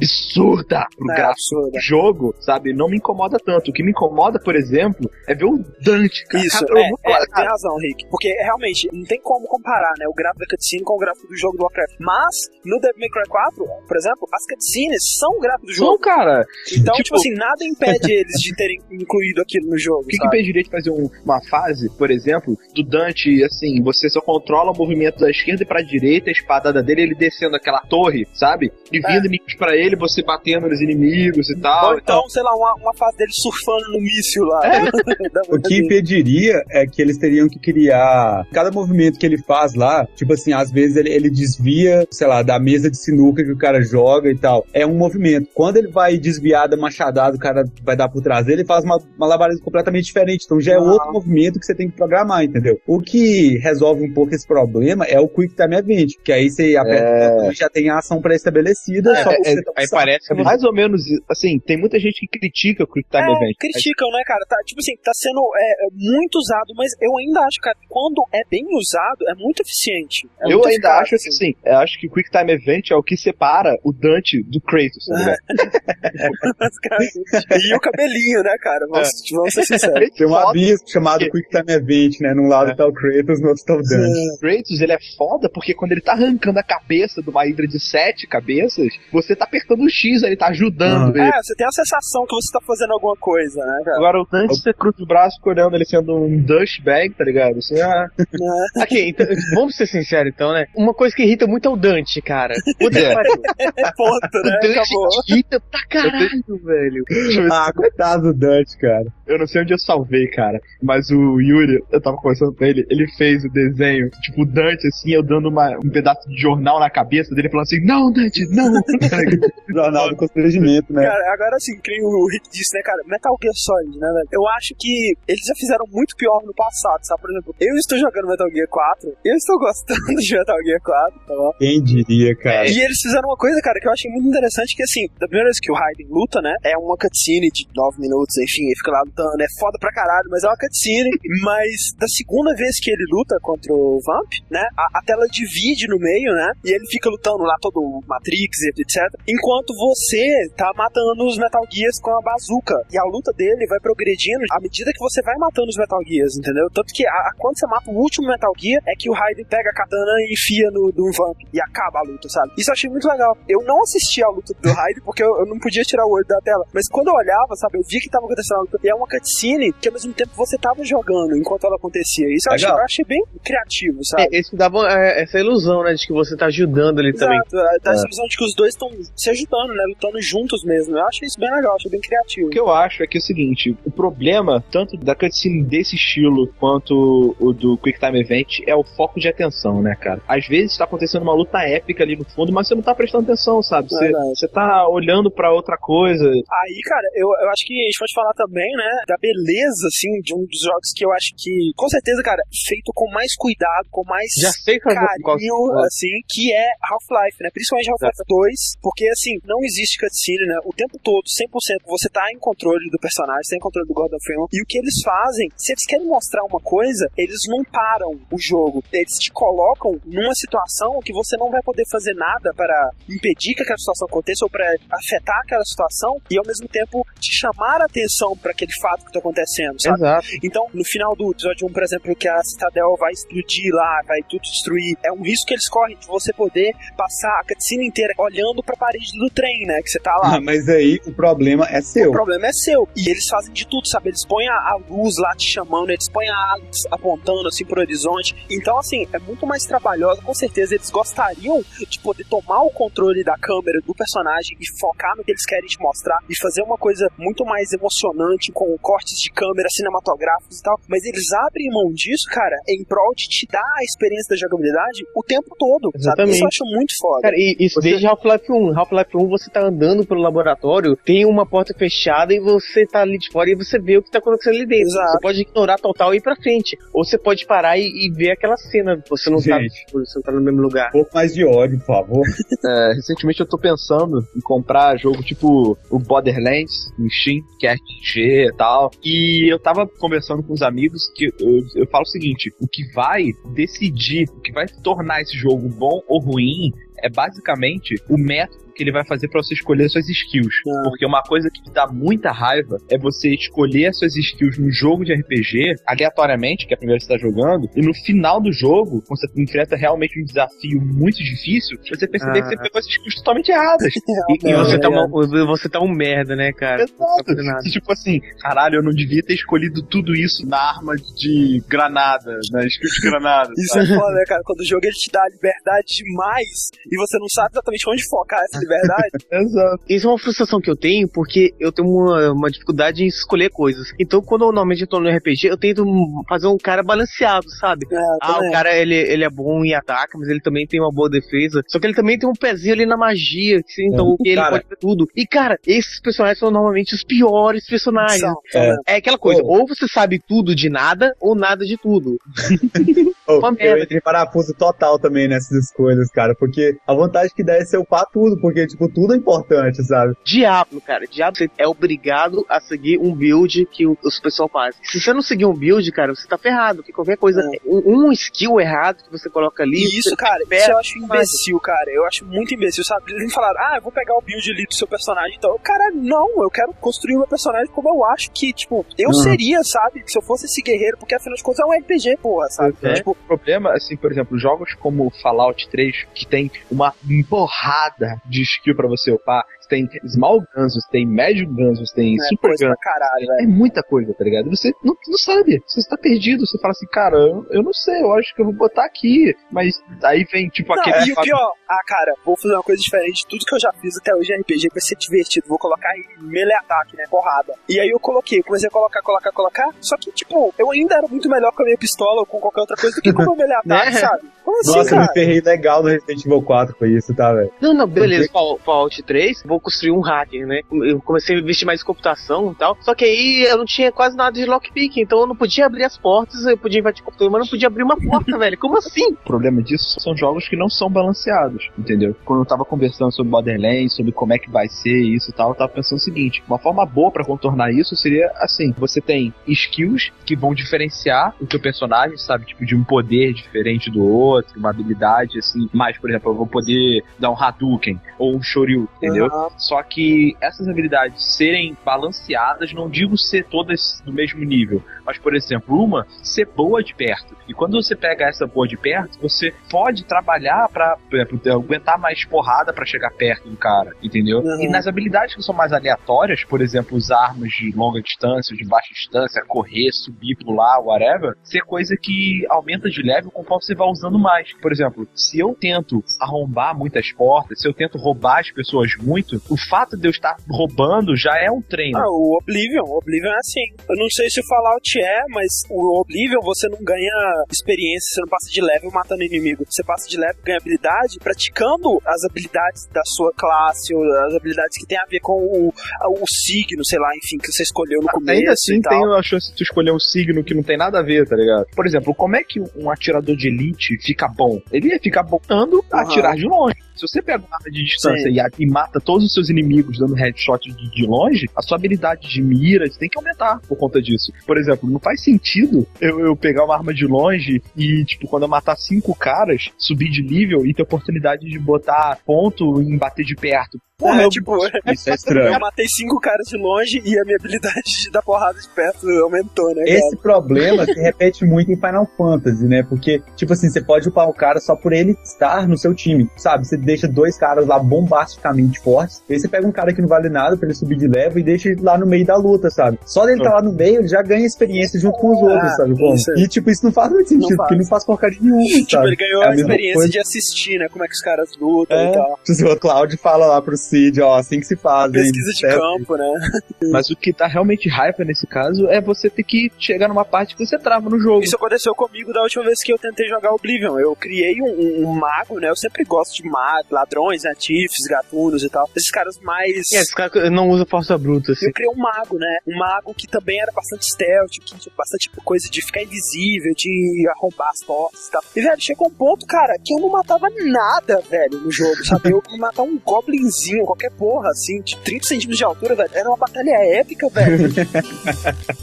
absurda pro É, gráfico do jogo, sabe? Não me incomoda tanto. O que me incomoda, por exemplo, é ver o Dante, cara. Isso, Cara, é, eu- é, tem cara, razão, Rick. Porque realmente não tem como comparar, né, o gráfico da cutscene com o gráfico do jogo do Warcraft. Mas, no Devil May Cry 4, por exemplo, as cutscenes são o gráfico do Não, jogo. cara. Então, tipo- tipo assim, nada impede eles de terem incluído aquilo no jogo. O que, que impediria de fazer um- uma fase, por exemplo, do Dante, assim, você só controla o movimento da esquerda e pra direita, a espadada dele, ele descendo aquela torre, sabe? E É. vindo inimigos pra ele, você batendo nos inimigos e tal. Ou então, sei lá, uma, uma fase dele surfando no míssil lá. Da O que impediria é que eles teriam que criar. Cada movimento que ele faz lá, tipo assim, às vezes ele, ele desvia, sei lá, da mesa de sinuca que o cara joga e tal. É um movimento. Quando ele vai desviar da machadada, o cara vai dar por trás dele, ele faz uma malabarismo completamente diferente. Então já é Ah. outro movimento que você tem que programar, entendeu? O que resolve um pouco esse problema é o Quick Time Event, que aí você aperta o botão e já tem a ação pré-estabelecida, só É, você é, tá Aí parece que Mais ou menos, assim, tem muita gente que critica o Quick Time É, Event. criticam, né, cara? Tá, tipo assim, tá sendo é, é, muito usado, mas eu ainda acho, cara, quando é bem usado, é muito eficiente. É Eu muito ainda eficaz, acho que assim, eu acho que o Quick Time Event é o que separa o Dante do Kratos, tá ligado? Basicamente. e o cabelinho, né, cara? Vamos, vamos ser sinceros. Tem um aviso chamado Quick Time Event, né? Num lado tá o Kratos, no outro tá o Dante. O Kratos, ele é foda porque quando ele tá arrancando a cabeça de uma hidra de sete cabeças, você tá apertando o X, ele tá ajudando ele. É, você tem a sensação que você tá fazendo alguma coisa, né, cara? Agora o Dante, você cruza o braço olhando ele sendo um douchebag, tá ligado? Você, ah, Né? Aqui, então, vamos ser sinceros então, né? Uma coisa que irrita muito é o Dante, cara. Puta que É. pariu. Ponto, né? Dante Acabou. irrita pra caralho, velho. Ah, coitado do Dante, cara. Eu não sei onde eu salvei, cara. Mas o Yuri, eu tava conversando com ele, ele fez o desenho, tipo, o Dante, assim, eu dando uma, um pedaço de jornal na cabeça dele, falando assim, não, Dante, não! Jornal do constrangimento, né? Cara, agora assim, que nem o Rick disse, né, cara? Metal Gear Solid, né, velho? Eu acho que eles já fizeram muito pior no passado, sabe? Por exemplo, eu estou jogando Metal Gear 4, eu estou gostando de Metal Gear 4, tá bom? Quem diria, cara? E eles fizeram uma coisa, cara, que eu achei muito interessante, que assim, da primeira vez que o Raiden luta, né, é uma cutscene de 9 minutos, enfim, ele fica lá lutando, é foda pra caralho, mas é uma cutscene, mas da segunda vez que ele luta contra o Vamp, né, a, a tela divide no meio, né, e ele fica lutando lá todo o Matrix, etc, enquanto você tá matando os Metal Gears com a bazuca, e a luta dele vai progredindo à medida que você vai matando os Metal Gears, entendeu? Tanto que a, a- quando você mata o último Metal Gear, é que o Raiden pega a katana e enfia no, no Vamp, e acaba a luta, sabe? Isso eu achei muito legal. Eu não assisti a luta do Raiden, porque eu, eu não podia tirar o olho da tela, mas quando eu olhava, sabe, eu via que tava acontecendo a luta, e é uma cutscene que ao mesmo tempo você tava jogando enquanto ela acontecia. Isso eu achei, eu achei bem criativo, sabe? É, eles davam é, essa ilusão, né, de que você tá ajudando ali também. Exato, é, dá a ilusão de que os dois estão se ajudando, né? Lutando juntos mesmo. Eu achei isso bem legal, achei bem criativo. O que eu acho é que é o seguinte, o problema, tanto da cutscene desse estilo quanto o do Quick Time Event, é o foco de atenção, né, cara? Às vezes tá acontecendo uma luta épica ali no fundo, mas você não tá prestando atenção, sabe? Você, você tá olhando pra outra coisa. Aí, cara, eu, eu acho que a gente pode falar também, né, da beleza, assim, de um dos jogos que eu acho que, com certeza, cara, feito com mais cuidado, com mais Já sei carinho, qual- assim, que é Half-Life, né? Principalmente Half-Life 2, porque, assim, não existe cutscene, né? O tempo todo, 100%, você tá em controle do personagem, você tá em controle do Gordon Freeman, e o que eles fazem, se eles querem mostrar uma coisa, eles não param o jogo, eles te colocam numa situação que você não vai poder fazer nada para impedir que aquela situação aconteça ou para afetar aquela situação e ao mesmo tempo te chamar a atenção para aquele fato que tá acontecendo, sabe? Exato. Então, no final do episódio 1, por exemplo, que a Citadel vai explodir lá, vai tudo destruir, é um risco que eles correm de você poder passar a cutscene inteira olhando pra parede do trem, né? Que você tá lá. Ah, mas aí o problema é O seu. problema é seu. E eles fazem de tudo, sabe? Eles põem a, a luz lá te chamando, eles põem a Alex apontando assim pro horizonte. Então, assim, é muito mais trabalhosa. Com certeza eles gostariam de poder tomar o controle da câmera do personagem e focar no que eles querem te mostrar e fazer uma coisa muito mais emocionante com cortes de câmera cinematográficos e tal. Mas eles abrem mão disso, cara, em prol de te dar a experiência da jogabilidade o tempo todo, sabe? Exatamente. Isso eu acho muito foda. Cara, e isso Você- desde Half-Life 1. Half-Life 1 você tá andando pelo laboratório, tem uma porta fechada e você tá ali de fora e você vê o que tá acontecendo ali dentro. Exato. Você pode ignorar total e ir pra frente. Ou você pode parar e, e ver aquela cena. Você não tá, Gente. você não tá no mesmo lugar. Um pouco mais de ódio, por favor. É, recentemente eu tô pensando em comprar jogo tipo o Borderlands no Steam, que é RPG e tal. E eu tava conversando com os amigos que eu, eu falo o seguinte: o que vai decidir, o que vai tornar esse jogo bom ou ruim é basicamente o método que ele vai fazer pra você escolher suas skills. Ah. Porque uma coisa que te dá muita raiva é você escolher as suas skills num jogo de RPG, aleatoriamente, que é a primeira que você tá jogando, e no final do jogo, quando você enfrenta realmente um desafio muito difícil, você perceber Ah. que você pegou as skills totalmente erradas. E, e É, você, é, tá é. uma, você tá um merda, né, cara? Tá Exato. E, tipo assim, caralho, eu não devia ter escolhido tudo isso na arma de granada, na skill de granada. Isso é foda, né, cara? Quando o jogo ele te dá liberdade demais e você não sabe exatamente onde focar essa liberdade. Exato. Isso é uma frustração que eu tenho, porque eu tenho uma, uma dificuldade em escolher coisas. Então, quando eu normalmente tô no RPG, eu tento fazer um cara balanceado, sabe? É, Ah, o cara, ele, ele é bom em ataque, mas ele também tem uma boa defesa. Só que ele também tem um pezinho ali na magia, que, sim, então que ele Cara. pode ver tudo. E, cara, esses personagens são normalmente os piores personagens. São, É. É aquela coisa, Oh. ou você sabe tudo de nada, ou nada de tudo. Uma eu entrei em parafuso total também nessas escolhas, cara, porque a vantagem que dá é ser upar tudo, porque, tipo, tudo é importante, sabe? Diablo, cara, Diablo você é obrigado a seguir um build que os pessoal fazem. Se você não seguir um build, cara, você tá ferrado, porque qualquer coisa, um, um skill errado que você coloca ali. E isso, cara, isso eu acho imbecil, cara. Eu acho muito imbecil, sabe? Eles me falaram, ah, eu vou pegar o build ali do seu personagem. Então, cara, não, eu quero construir o meu personagem como eu acho que, tipo, eu Uhum. seria, sabe? Se eu fosse esse guerreiro, porque afinal de contas é um RPG, porra, sabe? É. Tipo, o problema, assim, por exemplo, jogos como Fallout 3, que tem uma porrada de skill para você upar, você tem Small Guns, você tem Medium Guns, você tem É, Super coisa Guns. pra caralho, É muita coisa, tá ligado? Você não, não sabe, você está perdido, você fala assim, cara, eu, eu não sei, eu acho que eu vou botar aqui, mas aí vem tipo Não, aquele. e o pior, ah, cara, vou fazer uma coisa diferente de tudo que eu já fiz até hoje em RPG, que vai ser divertido. Vou colocar em melee ataque, né? Porrada. E aí eu coloquei, comecei a colocar, colocar, colocar. Só que, tipo, eu ainda era muito melhor com a minha pistola ou com qualquer outra coisa do que com o meu melee ataque, Né? sabe? Como assim, Nossa, eu cara? me ferrei legal no Resident Evil 4 com isso, tá, velho? Não, não, beleza, Fall- Fallout 3, vou construir um hacker, né? Eu comecei a investir mais em computação e tal. Só que aí eu não tinha quase nada de lockpick, então eu não podia abrir as portas, eu podia invadir o computador, mas não podia abrir uma porta, velho. Como assim? O problema disso são jogos que não são balanceados, entendeu? Quando eu tava conversando sobre Borderlands, sobre como é que vai ser isso e tal, eu tava pensando o seguinte: uma forma boa pra contornar isso seria assim: você tem skills que vão diferenciar o teu personagem, sabe? Tipo, de um poder diferente do outro, uma habilidade assim, mais, por exemplo, eu vou poder dar um Hadouken ou um Shoryu, entendeu? Só que essas habilidades serem balanceadas, não digo ser todas do mesmo nível, mas por exemplo, uma ser boa de perto. E quando você pega essa boa de perto, você pode trabalhar pra, por exemplo, ter- aguentar mais porrada pra chegar perto do cara, entendeu? Uhum. E nas habilidades que são mais aleatórias, por exemplo, usar armas de longa distância, de baixa distância, correr, subir, pular, whatever, ser coisa que aumenta de level conforme você vai usando mais. Por exemplo, se eu tento arrombar muitas portas, se eu tento roubar as pessoas muito, o fato de eu estar roubando já é um treino. Ah, o Oblivion, o Oblivion é assim. Eu não sei se o Fallout é, mas o Oblivion você não ganha experiência, você não passa de level matando inimigo. Você passa de level, ganha habilidade, praticando as habilidades da sua classe, ou as habilidades que tem a ver com o, o signo, sei lá, enfim, que você escolheu no começo Ainda assim tem a chance de tu escolher um signo que não tem nada a ver, tá ligado? Por exemplo, como é que um atirador de elite fica bom? Ele ia ficar bom dando a Aham. atirar de longe. Se você pega uma arma de distância e, e mata todos os seus inimigos dando headshot de, de longe, a sua habilidade de mira tem que aumentar por conta disso. Por exemplo, não faz sentido eu, eu pegar uma arma de longe e, tipo, quando eu matar cinco caras, subir de nível e ter oportunidade de botar ponto em bater de perto. Porra, é, eu- tipo, Isso é estranho. eu matei cinco caras de longe e a minha habilidade de dar porrada de perto aumentou, né? Esse problema se repete muito em Final Fantasy, né? Porque, tipo assim, você pode upar o cara só por ele estar no seu time, sabe? Você deixa dois caras lá bombasticamente fortes, aí você pega um cara que não vale nada pra ele subir de level e deixa ele lá no meio da luta, sabe? Só dele estar lá no meio, ele já ganha experiência junto com os outros, Ah, sabe? como? isso aí. E, tipo, isso não faz muito sentido, Não porque não faz porcaria nenhuma, Tipo, sabe? ele ganhou É a a, experiência coisa. de assistir, né? Como é que os caras lutam É. e tal. O Cloud fala lá pro Cid, ó, assim que se faz, hein? Pesquisa de Certo? campo, né? Mas o que tá realmente raiva nesse caso é você ter que chegar numa parte que você trava no jogo. Isso aconteceu comigo da última vez que eu tentei jogar Oblivion. Eu criei um, um- um mago, né? Eu sempre gosto de magos, ladrões, né? Tiffs, gatunos e tal. Esses caras mais. É, esse cara não usa força bruta, assim. Eu criei um mago, né? Um mago que também era bastante stealth, que tinha bastante coisa de ficar invisível, de arrombar as portas e tal. E, velho, chegou um ponto, cara, que eu não matava nada, velho, no jogo, sabe? Eu ia matar um goblinzinho, qualquer porra, assim, de 30 centímetros de altura, velho. Era uma batalha épica, velho.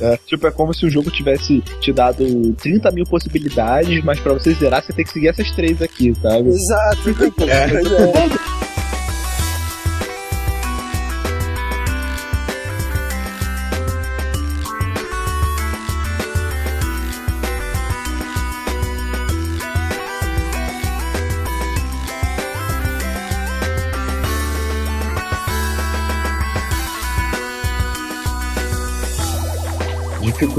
É, tipo, é como se o jogo tivesse te dado 30 mil possibilidades, mas pra você zerar, você tem que seguir essas três aqui, sabe? Exato. É. É.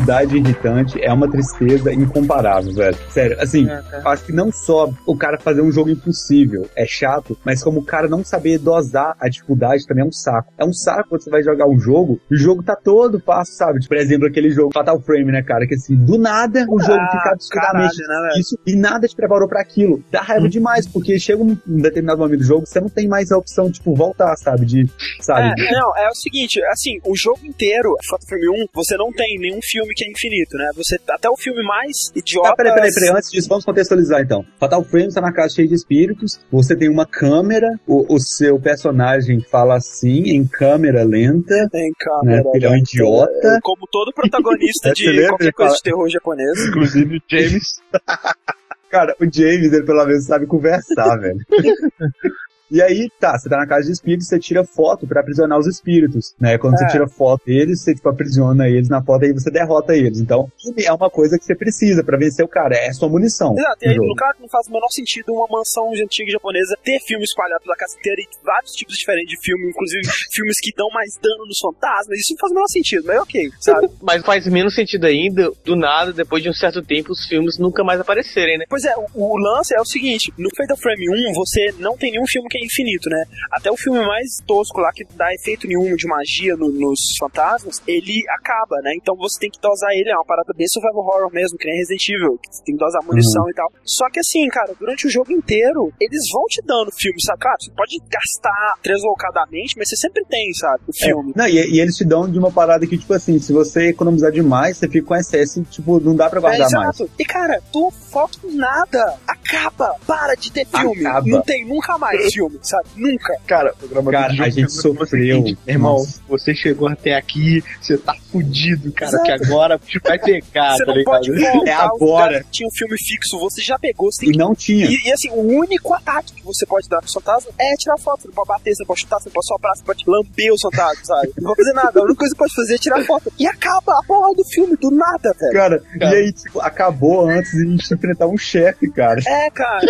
Dificuldade irritante é uma tristeza incomparável, velho. Sério, assim, eu acho que não só o cara fazer um jogo impossível é chato, mas como o cara não saber dosar a dificuldade também é um saco. É um saco quando você vai jogar um jogo e o jogo tá todo fácil, sabe? Tipo, por exemplo, aquele jogo Fatal Frame, né, cara? Que assim, do nada o jogo Ah, fica absurdamente caralho, né, isso e nada te preparou pra aquilo. Dá raiva demais, porque chega um determinado momento do jogo, você não tem mais a opção, tipo, voltar, sabe? De, sabe? É, não, é o seguinte, assim, o jogo inteiro, Fato Filme 1, você não tem nenhum filme que é infinito, né? Você, até o filme mais idiota... Ah, peraí, peraí, peraí, antes disso, vamos contextualizar então. Fatal Frame está na casa cheia de espíritos, você tem uma câmera, o, o seu personagem fala assim, em câmera lenta, Tem né? câmera. Ele é um idiota. Como todo protagonista Você de lembra? qualquer coisa de terror japonês. Inclusive o James. Cara, o James, ele pelo menos sabe conversar, velho. E aí, tá, você tá na casa de espíritos, você tira foto pra aprisionar os espíritos, né? Quando É. você tira foto deles, você, tipo, aprisiona eles na foto, aí você derrota eles. Então, é uma coisa que você precisa pra vencer o cara, é sua munição. Exato, e aí, jogo. no caso, não faz o menor sentido uma mansão antiga japonesa ter filme espalhado pela casa inteira e vários tipos diferentes de filme, inclusive filmes que dão mais dano nos fantasmas. Isso não faz o menor sentido, mas ok, sabe? Mas faz menos sentido ainda, do nada, depois de um certo tempo, os filmes nunca mais aparecerem, né? Pois é, o, o lance é o seguinte: no Fatal Frame 1, você não tem nenhum filme que é infinito, né? Até o filme mais tosco lá, que dá efeito nenhum de magia no- nos fantasmas, ele acaba, né? Então você tem que dosar ele, é uma parada bem survival horror mesmo, que nem Resident Evil, que você tem que dosar munição e tal. Só que assim, cara, durante o jogo inteiro, eles vão te dando filme, sabe? Claro, você pode gastar deslocadamente, mas você sempre tem, sabe? O filme. Não, e, e eles te dão de uma parada que, tipo assim, se você economizar demais, você fica com excesso e, tipo, não dá pra É, guardar mais. exato. E cara, tua foto nada. Acaba. Para de ter filme. Acaba. Não tem nunca mais filme, sabe? Nunca. Cara, o programa Cara, jogo a gente você, sofreu. seguinte, Irmão, Nossa. você chegou até aqui, você tá fudido, cara, Exato. que agora te vai pegar, Você tá não pode ligado? voltar É agora. tinha um filme fixo, você já pegou, você tem E que... não tinha. E, e, assim, o único ataque que você pode dar pro fantasma é tirar foto. Você não pode bater, você não pode chutar, você não pode soprar, você pode lamber o fantasma, sabe? Não pode fazer nada. A única coisa que você pode fazer é tirar foto. E acaba a porra do filme, do nada, velho. Cara, Cara. e aí, tipo, acabou antes de a gente enfrentar um chefe, cara. É, cara.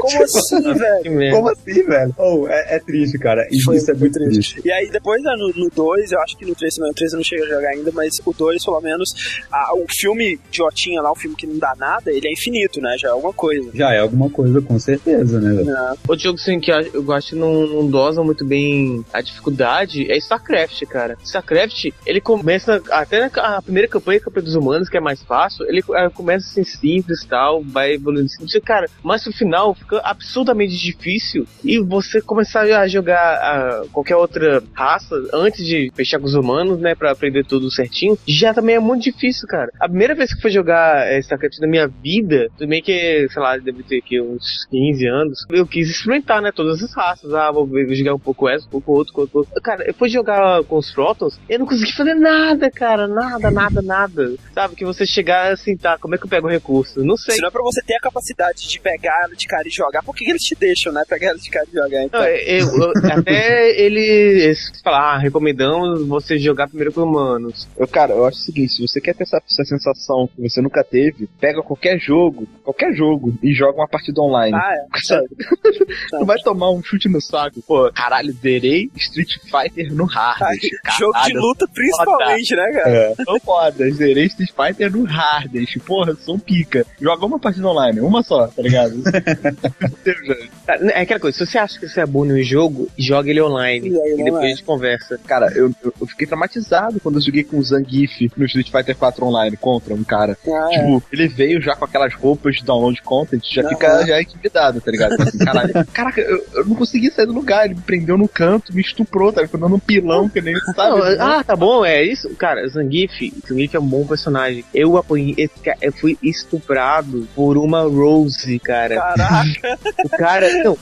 Como assim, velho? Que merda. Como assim, velho? Oh, é, é triste, cara. Isso, isso é muito triste. E aí depois né, no 2, eu acho que no 3 também, o 3 eu não cheguei a jogar ainda, mas o 2, pelo menos, a- o filme idiotinha lá, o filme que não dá nada, ele é infinito, né? Já é alguma coisa. Já é alguma coisa, com certeza, né, velho? Né? Outro jogo assim, que eu acho- que não, não dosa muito bem a dificuldade é StarCraft, cara. StarCraft, ele começa, até na primeira campanha, a campanha dos humanos, que é mais fácil, ele eh, começa assim simples e tal, vai evoluindo. Cara, mas no final fica absurdamente difícil e você começar a jogar ah, qualquer outra raça antes de fechar com os humanos, né, pra aprender tudo certinho, já também é muito difícil, cara. A primeira vez que fui jogar eh, StarCraft na minha vida, bem que, sei lá, deve ter aqui uns 15 anos, eu quis experimentar, né, todas as raças. Ah, vou, jogar um pouco essa, um pouco outro, um pouco outro. Cara, eu fui jogar com os Frotons, eu não consegui fazer nada, cara, nada, nada, nada. Sabe, que você chegar assim, tá, como é que eu pego o recurso? Não sei. Se não é pra você ter a capacidade de pegar ela de cara e jogar, por que, eles te deixam, né? Pegar ela de cara jogar, então? Não, eu- eu- até eles falar, ah, recomendamos você jogar primeiro com humanos. Eu, cara, eu acho o seguinte, se você quer ter essa, essa sensação que você nunca teve, pega qualquer jogo, qualquer jogo, e joga uma partida online. Ah, é. Sabe? tu vai tomar um chute no saco. Pô, caralho, zerei Street Fighter no hard. Jogo de luta, principalmente, né, cara? Sou foda, zerei Street Fighter no hardest. Porra, sou um pica. Joga uma partida online, uma só, tá ligado? É aquela coisa, se você acha que você é bom no jogo, joga ele online. E aí, E não depois é. a gente conversa. Cara, eu, eu, fiquei traumatizado quando eu joguei com o Zangief no Street Fighter 4 online contra um cara. Ah, é. Tipo, ele veio já com aquelas roupas de download content, já Aham. fica já intimidado, tá ligado? Assim, caralho. Caraca, eu, eu não consegui sair do lugar, ele me prendeu no canto, me estuprou, tá? Ficou dando um pilão que nem sabe. Não, ah, tá bom, é isso. Cara, Zangief, Zangief é um bom personagem. Eu apanhei, eu fui estuprado por uma Rose, cara. Caraca, O cara, não,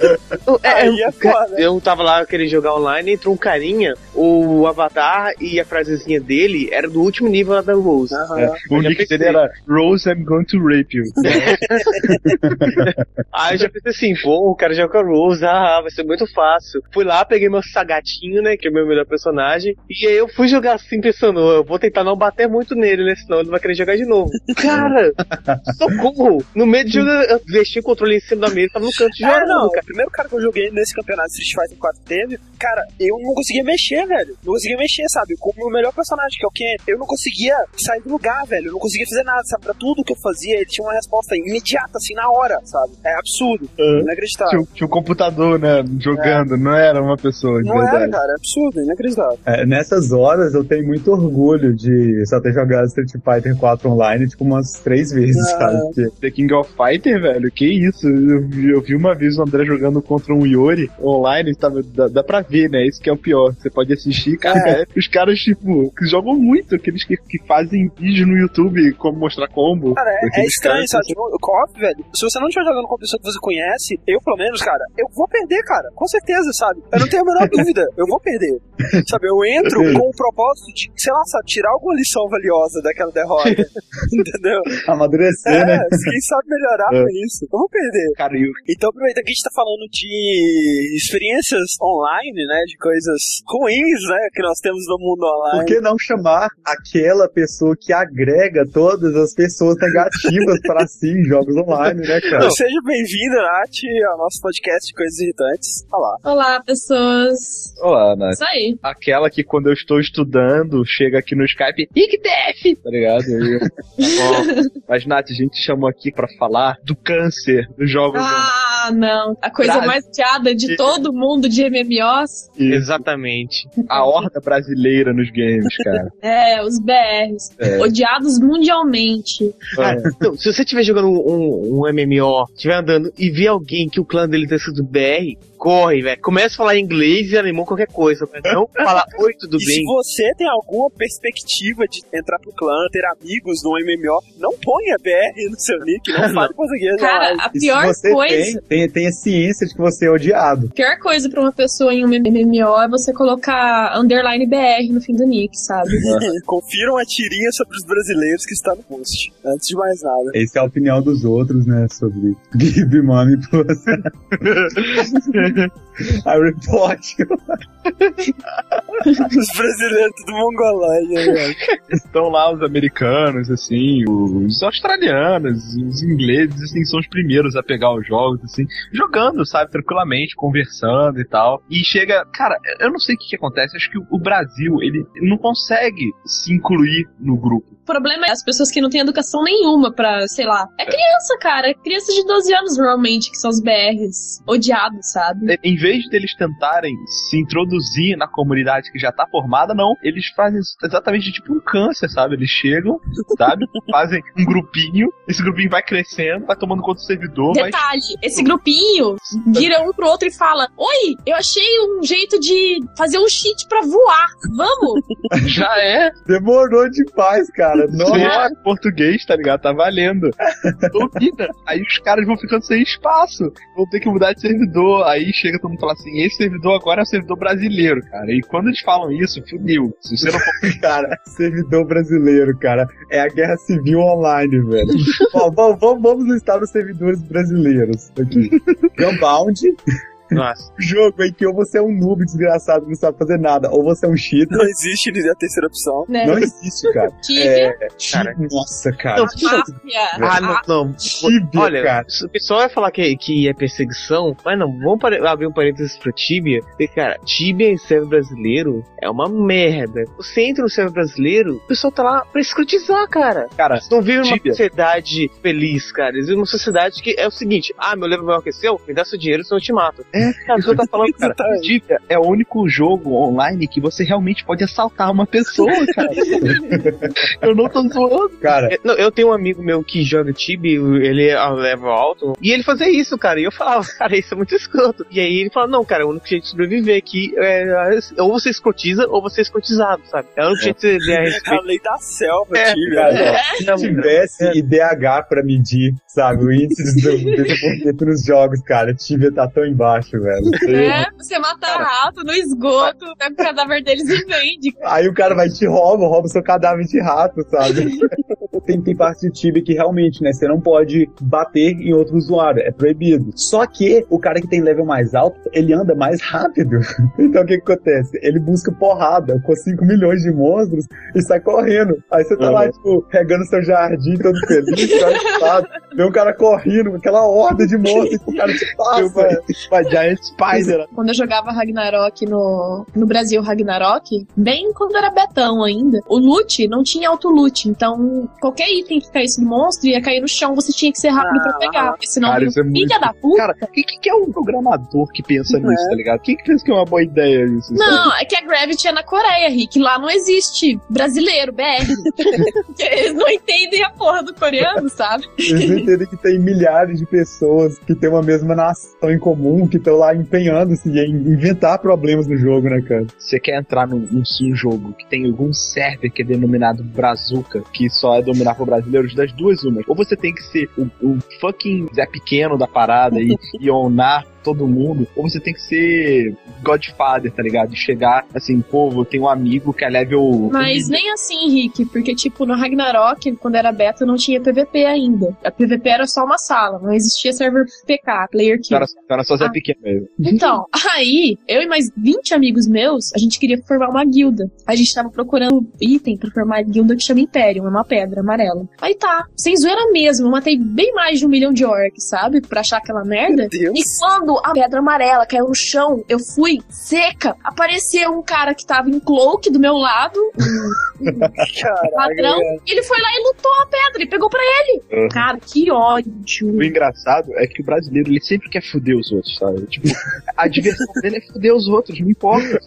não, é, Aí é foda. eu tava lá querendo jogar online, entrou um carinha, o avatar e a frasezinha dele era do último nível lá da Rose. É, o nick dele era Rose, I'm going to rape you. Aí eu já pensei assim, pô, o cara joga com a Rose, ah, vai ser muito fácil. Fui lá, peguei meu sagatinho, né, que é o meu melhor personagem, e aí eu fui jogar assim, pensando, eu vou tentar não bater muito nele, né, senão ele vai querer jogar de novo. Cara, socorro! No meio de jogo, eu deixei o controle em cima da mesa, tava no canto Ah, jogando, não, cara. o primeiro cara que eu joguei nesse campeonato Street Fighter 4 teve, cara, eu não conseguia mexer, velho. Não conseguia mexer, sabe? Como o meu melhor personagem, que é o Ken, eu não conseguia sair do lugar, velho. Eu não conseguia fazer nada, sabe? Pra tudo que eu fazia, ele tinha uma resposta imediata, assim, na hora, sabe? É absurdo. Uhum. Inacreditável. Tinha, um- tinha um computador, né, jogando, não era uma pessoa, de Não era, verdade. cara, é absurdo, inacreditável. É, nessas horas eu tenho muito orgulho de só ter jogado Street Fighter 4 online, tipo, umas três vezes, Ah. sabe? The King of Fighter, velho, que isso? Eu vi, eu vi uma vez o André jogando contra um Yori online, tava, dá, dá pra ver, né? Isso que é o pior. Você pode assistir, cara. é, os caras, tipo, que jogam muito, aqueles que, que fazem vídeo no YouTube como mostrar combo. Cara, é, é estranho, caras sabe? que Tipo, o co-op, velho, se você não estiver jogando com uma pessoa que você conhece, eu, pelo menos, cara, eu vou perder, cara. Com certeza, sabe? Eu não tenho a menor dúvida. Eu vou perder. Sabe, eu entro com o propósito de, sei lá, sabe, tirar alguma lição valiosa daquela derrota. Entendeu? amadurecer, É, né? quem sabe melhorar É. com isso, isso. Vamos perder. Cara, eu, Então, aproveitando que a gente tá falando de experiências online, né? De coisas ruins, né? Que nós temos no mundo Por online. que não chamar aquela pessoa que agrega todas as pessoas negativas para si em jogos online, né, cara? Então, seja bem-vindo, Nath, ao nosso podcast de coisas irritantes. Olha lá. Olá, pessoas. Olá, Nath. Isso aí. Aquela que quando eu estou estudando, chega aqui no Skype, ICDF, tá ligado? Aí eu- Bom, Mas, Nath, a gente te chamou aqui pra falar do câncer dos jogos Ah, não. A coisa Brasil. mais odiada de todo mundo de MMOs Exatamente. a horda brasileira nos games, cara. é os BRs. É. Odiados mundialmente. Cara, então, se você estiver jogando um, um MMO, estiver andando e ver alguém que o clã dele tá escrito BR, corre, velho. Começa a falar inglês e alemão, qualquer coisa. Mas não falar oi, tudo E se bem. você tem alguma perspectiva de entrar pro clã, ter amigos no MMO, não ponha BR no seu nick, não fale português. Cara, não. a se pior você coisa. tem, tem, tem a ciência de que você é odiado. A pior coisa pra uma pessoa em um MMO é você colocar underline BR no fim do nick, sabe? Confiram a tirinha sobre os brasileiros que está no post. Antes de mais nada. Essa é a opinião dos outros, né, sobre Give Money Plus. I report you. Os brasileiros tudo mongolóide, né, velho? Estão lá os americanos, assim, os australianos, os ingleses, assim, são os primeiros a pegar os jogos, assim, jogando, sabe, tranquilamente, conversando e tal. E chega, cara, eu não sei o que, que acontece, acho que o Brasil, ele não consegue se incluir no grupo. O problema é as pessoas que não têm educação nenhuma pra, sei lá. É criança, cara. É criança de 12 anos, normalmente, que são os BRs. Odiados, sabe? Em vez deles tentarem se introduzir na comunidade que já tá formada, não. Eles fazem exatamente tipo um câncer, sabe? Eles chegam, sabe? fazem um grupinho, esse grupinho vai crescendo, vai tomando conta do servidor, vai Detalhe, esse grupinho vira um pro outro e fala: Oi, eu achei um jeito de fazer um cheat pra voar. Vamos? já é. Demorou demais, cara. Nossa. Nossa, português, tá ligado? Tá valendo. Duvida. Aí os caras vão ficando sem espaço. Vão ter que mudar de servidor. Aí chega todo mundo e fala assim: esse servidor agora é o servidor brasileiro, cara. E quando eles falam isso, fudeu. Se você não for Cara, servidor brasileiro, cara. É a guerra civil online, velho. Ó, vamos, vamos, vamos listar os servidores brasileiros aqui. Gunbound, Nossa. jogo em que ou você é um noob desgraçado que não sabe fazer nada, ou você é um cheater. Não existe a terceira opção. Né? Não existe, cara. Tibia, É, Cara. Nossa, cara. Não. Ah, não, não. Tibia, Olha, cara. o pessoal vai falar que, que é perseguição, mas não, vamos abrir um parênteses pro Tibia. Porque, cara, Tibia em server brasileiro é uma merda. Você entra no server brasileiro, o pessoal tá lá pra escrutizar, cara. Cara, não vivem numa sociedade feliz, cara. Eles vivem numa sociedade que é o seguinte: ah, meu level maior que seu, me dá seu dinheiro, senão eu te mato. É, cara, você tá falando, cara. Tibia é o único jogo online que você realmente pode assaltar uma pessoa, cara. Eu não tô zoando. Cara, É, não, eu tenho um amigo meu que joga Tibia, ele é a level alto, e ele fazia isso, cara. E eu falava, cara, isso é muito escroto. E aí ele falava, não, cara, o único jeito de sobreviver aqui é ou você escotiza ou você é escotizado, sabe? É o único jeito de A respeito. lei da selva, É, Tibia. cara, se tivesse IDH pra medir, sabe, o índice de desenvolvimento nos jogos, cara, Tibia tá tão embaixo, velho. É, você mata rato no esgoto, pega o cadáver deles e vende. Aí o cara vai e te rouba, rouba seu cadáver de rato, sabe? tem, tem parte de Tibia que realmente, né, você não pode bater em outro usuário, é proibido. Só que o cara que tem level mais alto, ele anda mais rápido. Então o que, que acontece? Ele busca porrada com 5 milhões de monstros e sai correndo. Aí você tá lá, tipo, regando seu jardim todo feliz, vê um cara correndo aquela horda de monstros e o cara te passa. Uma Giant Spider. Quando eu jogava Ragnarok no, no Brasil, Ragnarok, bem quando era betão ainda, o loot não tinha auto-loot. Então, qualquer item que caísse do monstro ia cair no chão, você tinha que ser rápido pra pegar. Porque senão, Cara, isso é filha muito- da puta. Cara, quem que, que é um programador que pensa Não nisso, é. tá ligado? Quem que pensa que é uma boa ideia isso? Não, é que a Gravity é na Coreia, Rick. Lá não existe brasileiro, BR. Eles não entendem a porra do coreano, sabe? Eles não entendem que tem milhares de pessoas que têm uma mesma nação em comum, que estão lá empenhando-se em inventar problemas no jogo, né, cara? Você quer entrar num, num, jogo que tem algum server que é denominado Brazuca, que só é dominado por brasileiros, das duas umas. Ou você tem que ser o, o fucking Zé Pequeno da parada e, e onar todo mundo, ou você tem que ser Godfather, tá ligado? De chegar assim, eu tenho um amigo que é level. Mas nem assim, Rick, porque, tipo, no Ragnarok, quando era beta, não tinha PVP ainda. A PVP era só uma sala, não existia server PK, player kill. Era, era só Zé Ah. Pequeno mesmo. Então, aí, eu e mais 20 amigos meus, a gente queria formar uma guilda. A gente tava procurando item pra formar a guilda que chama Imperium, é uma pedra amarela. Aí tá, sem zoeira mesmo, eu matei bem mais de um milhão de orcs, sabe? Pra achar aquela merda. Deus. E quando a pedra amarela caiu no chão, eu fui seca. Apareceu um cara que tava em cloak do meu lado, ladrão, e ele foi lá e lutou a pedra e pegou pra ele. Uhum. Cara, que ódio. O engraçado é que o brasileiro ele sempre quer foder os outros, sabe? Tipo, a diversão dele é foder os outros, não importa.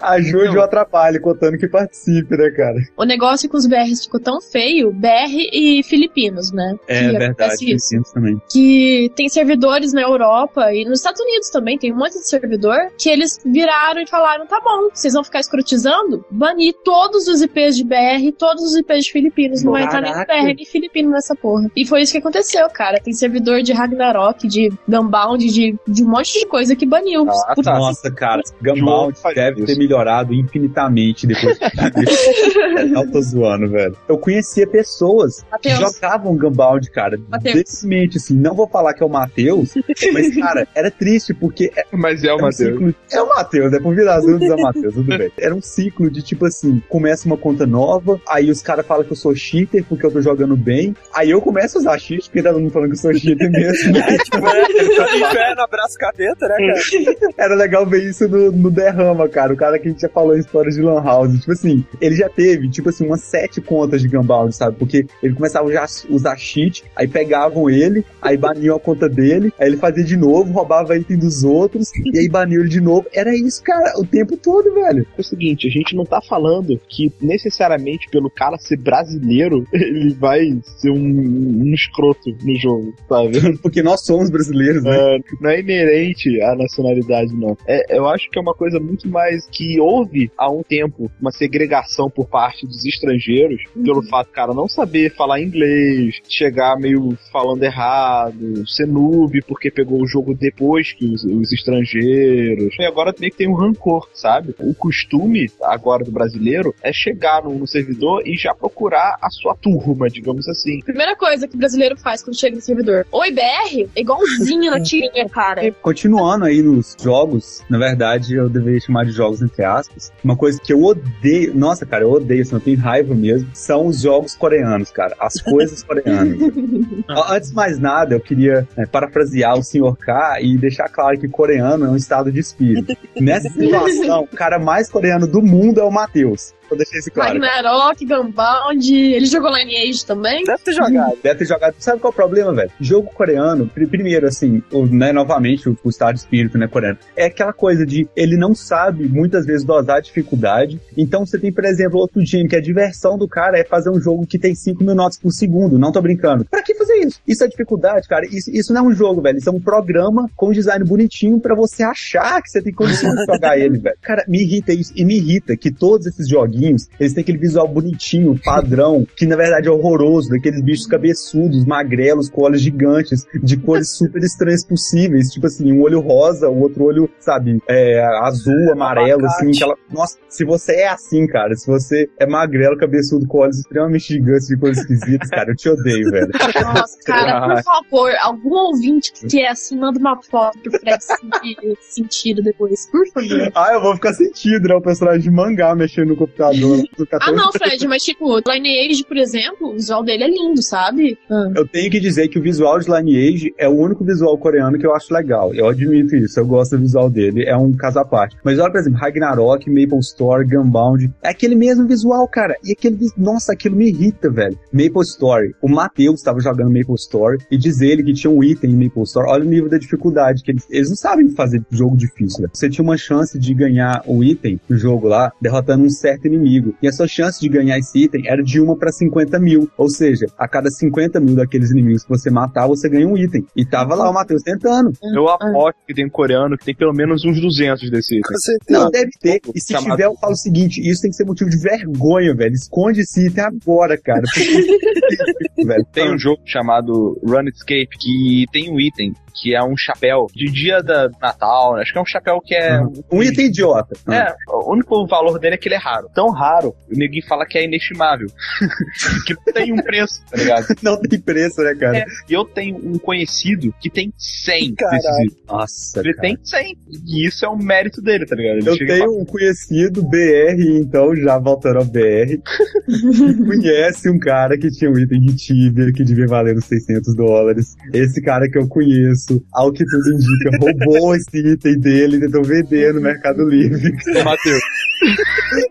Ajude ou atrapalhe, contando que participe, né, cara? O negócio com os BRs ficou tão feio, BR e filipinos, né? É Que verdade. Filipinos também. Que tem servidores na Europa e nos Estados Unidos também, tem um monte de servidor, que eles viraram e falaram, tá bom, vocês vão ficar escrotizando? Banir todos os IPs de BR, todos os IPs de filipinos, não vai entrar nem. BR nem filipino nessa porra. E foi isso que aconteceu, cara. Tem servidor de Ragnarok, de Gunbound, de, de um monte de coisa que baniu. Ah, tá. Nossa, cara, Gunbound deve ter isso. melhorado infinitamente depois que Eu tô zoando, velho. Eu conhecia pessoas que Matheus. jogavam Gunbound, cara. Deprimente, assim. Não vou falar que é o Matheus, mas, cara, era triste porque é, Mas é o era um Matheus. ciclo. É o Matheus, é por virar azul é o Matheus, tudo bem. Era um ciclo de tipo assim: começa uma conta nova, aí os caras falam que eu sou cheater porque eu tô jogando bem, aí eu começo a usar cheat porque tá todo mundo falando que eu sou cheater mesmo. É, tipo, é, ele tá no inferno, abraça capeta, né, cara? Era legal ver isso no, no Derrama, cara. O cara que a gente já falou em histórias de Lan House. Tipo assim, ele já teve, tipo assim, umas sete contas de Gunbound, sabe? Porque ele começava já a usar cheat, aí pegavam ele, aí baniam a conta dele, aí ele fazia de novo, roubava item dos outros, e aí baniam ele de novo. Era isso, cara, o tempo todo, velho. É o seguinte, a gente não tá falando que necessariamente pelo cara ser brasileiro, ele vai ser um, um escroto no jogo, sabe? Porque nós somos brasileiros, né? É, não é inerente à nacionalidade, não. É, eu acho que é uma coisa muito mais que houve há um tempo uma segregação por parte dos estrangeiros, pelo fato cara não saber falar inglês, chegar meio falando errado, ser noob porque pegou o jogo depois que os, os estrangeiros. E agora meio que tem um rancor, sabe? O costume agora do brasileiro é chegar no, no servidor e já procurar a sua turma, digamos assim. Primeira coisa que o brasileiro faz quando chega no servidor. Oi, BR, é igualzinho na tirinha, cara. Continuando aí nos jogos, na verdade eu deveria chamar de jogos entre aspas. Uma coisa que eu odeio, nossa, cara, eu odeio, assim, eu tenho raiva mesmo, são os jogos coreanos, cara. As coisas coreanas. Antes de mais nada, eu queria né, parafrasear o Sr. K e deixar claro que coreano é um estado de espírito. Nessa situação, o cara mais coreano do mundo é o Matheus. Eu deixei isso claro. Ragnarok, Gunbound. Ele jogou Lineage também? Deve ter jogado. Deve ter jogado. Sabe qual é o problema, velho? Jogo coreano, pri- primeiro, assim, o, né, novamente, o, o estado de espírito, né, coreano, é aquela coisa de ele não sabe muitas vezes dosar a dificuldade. Então você tem, por exemplo, outro time que a diversão do cara é fazer um jogo que tem 5 mil notas por segundo. Não tô brincando. Pra que fazer isso? Isso é dificuldade, cara. Isso, isso não é um jogo, velho. Isso é um programa com design bonitinho pra você achar que você tem condição de jogar ele, velho. Cara, me irrita isso. E me irrita que todos esses joguinhos, eles têm aquele visual bonitinho, padrão, que na verdade é horroroso, daqueles bichos cabeçudos, magrelos, com olhos gigantes, de cores super estranhas possíveis. Tipo assim, um olho rosa, o outro olho, sabe, é, azul, amarelo, assim, aquela. Nossa, se você é assim, cara, se você é magrelo, cabeçudo, com olhos extremamente gigantes de cores esquisitas, cara, eu te odeio, velho. Nossa, cara, por favor, algum ouvinte que é assim, manda uma foto pro Fred sentir sentido depois, por favor. Ah, eu vou ficar sentido, né? O personagem de mangá mexendo no computador. do Ah, 14. não, Fred, mas tipo, Lineage, por exemplo, o visual dele é lindo, sabe? Ah. Eu tenho que dizer que o visual de Lineage é o único visual coreano que eu acho legal. Eu admito isso, eu gosto do visual dele, é um caso à parte. Mas olha, por exemplo, Ragnarok, Maple Story, Gunbound, é aquele mesmo visual, cara. E aquele, nossa, aquilo me irrita, velho. Maple Story, o Matheus estava jogando Maple Story e diz ele que tinha um item em Maple Story. Olha o nível da dificuldade, que eles, eles não sabem fazer jogo difícil, velho. Você tinha uma chance de ganhar o item do jogo lá, derrotando um certo inimigo. E a sua chance de ganhar esse item era de uma pra 50 mil. Ou seja, a cada 50 mil daqueles inimigos que você matar, você ganha um item. E tava lá o Matheus tentando. Eu aposto que tem coreano que tem pelo menos uns 200 desse item. Não, deve ter. E se Chamado- tiver, eu falo o seguinte: isso tem que ser motivo de vergonha, velho. Esconde esse item agora, cara. Porque- velho. Tem um jogo chamado Runescape que tem um item que é um chapéu de dia da Natal, né? acho que é um chapéu que é. Um item idiota. É, o único valor dele é que ele é raro. Tão raro, o neguinho fala que é inestimável. que não tem um preço, tá ligado? Não tem preço, né, cara? É, e eu tenho um conhecido que tem 100 Caralho. desses. Nossa, Ele cara. tem 100. E isso é um mérito dele, tá ligado? Ele Eu tenho um conhecido, BR, então, já voltando ao BR, que conhece um cara que tinha um item de Tibia que devia valer uns 600 dólares. Esse cara que eu conheço, ao que tudo indica, roubou esse item dele e tentou vender no Mercado Livre. Matheus.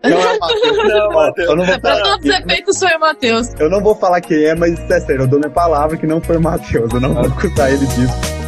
Não é Matheus. Não, Matheus. eu não vou Pra falar todos os efeitos, sou eu, Matheus. Eu não vou falar quem é, mas é sério, eu dou minha palavra que não foi o Matheus. Eu não vou acusar ele disso.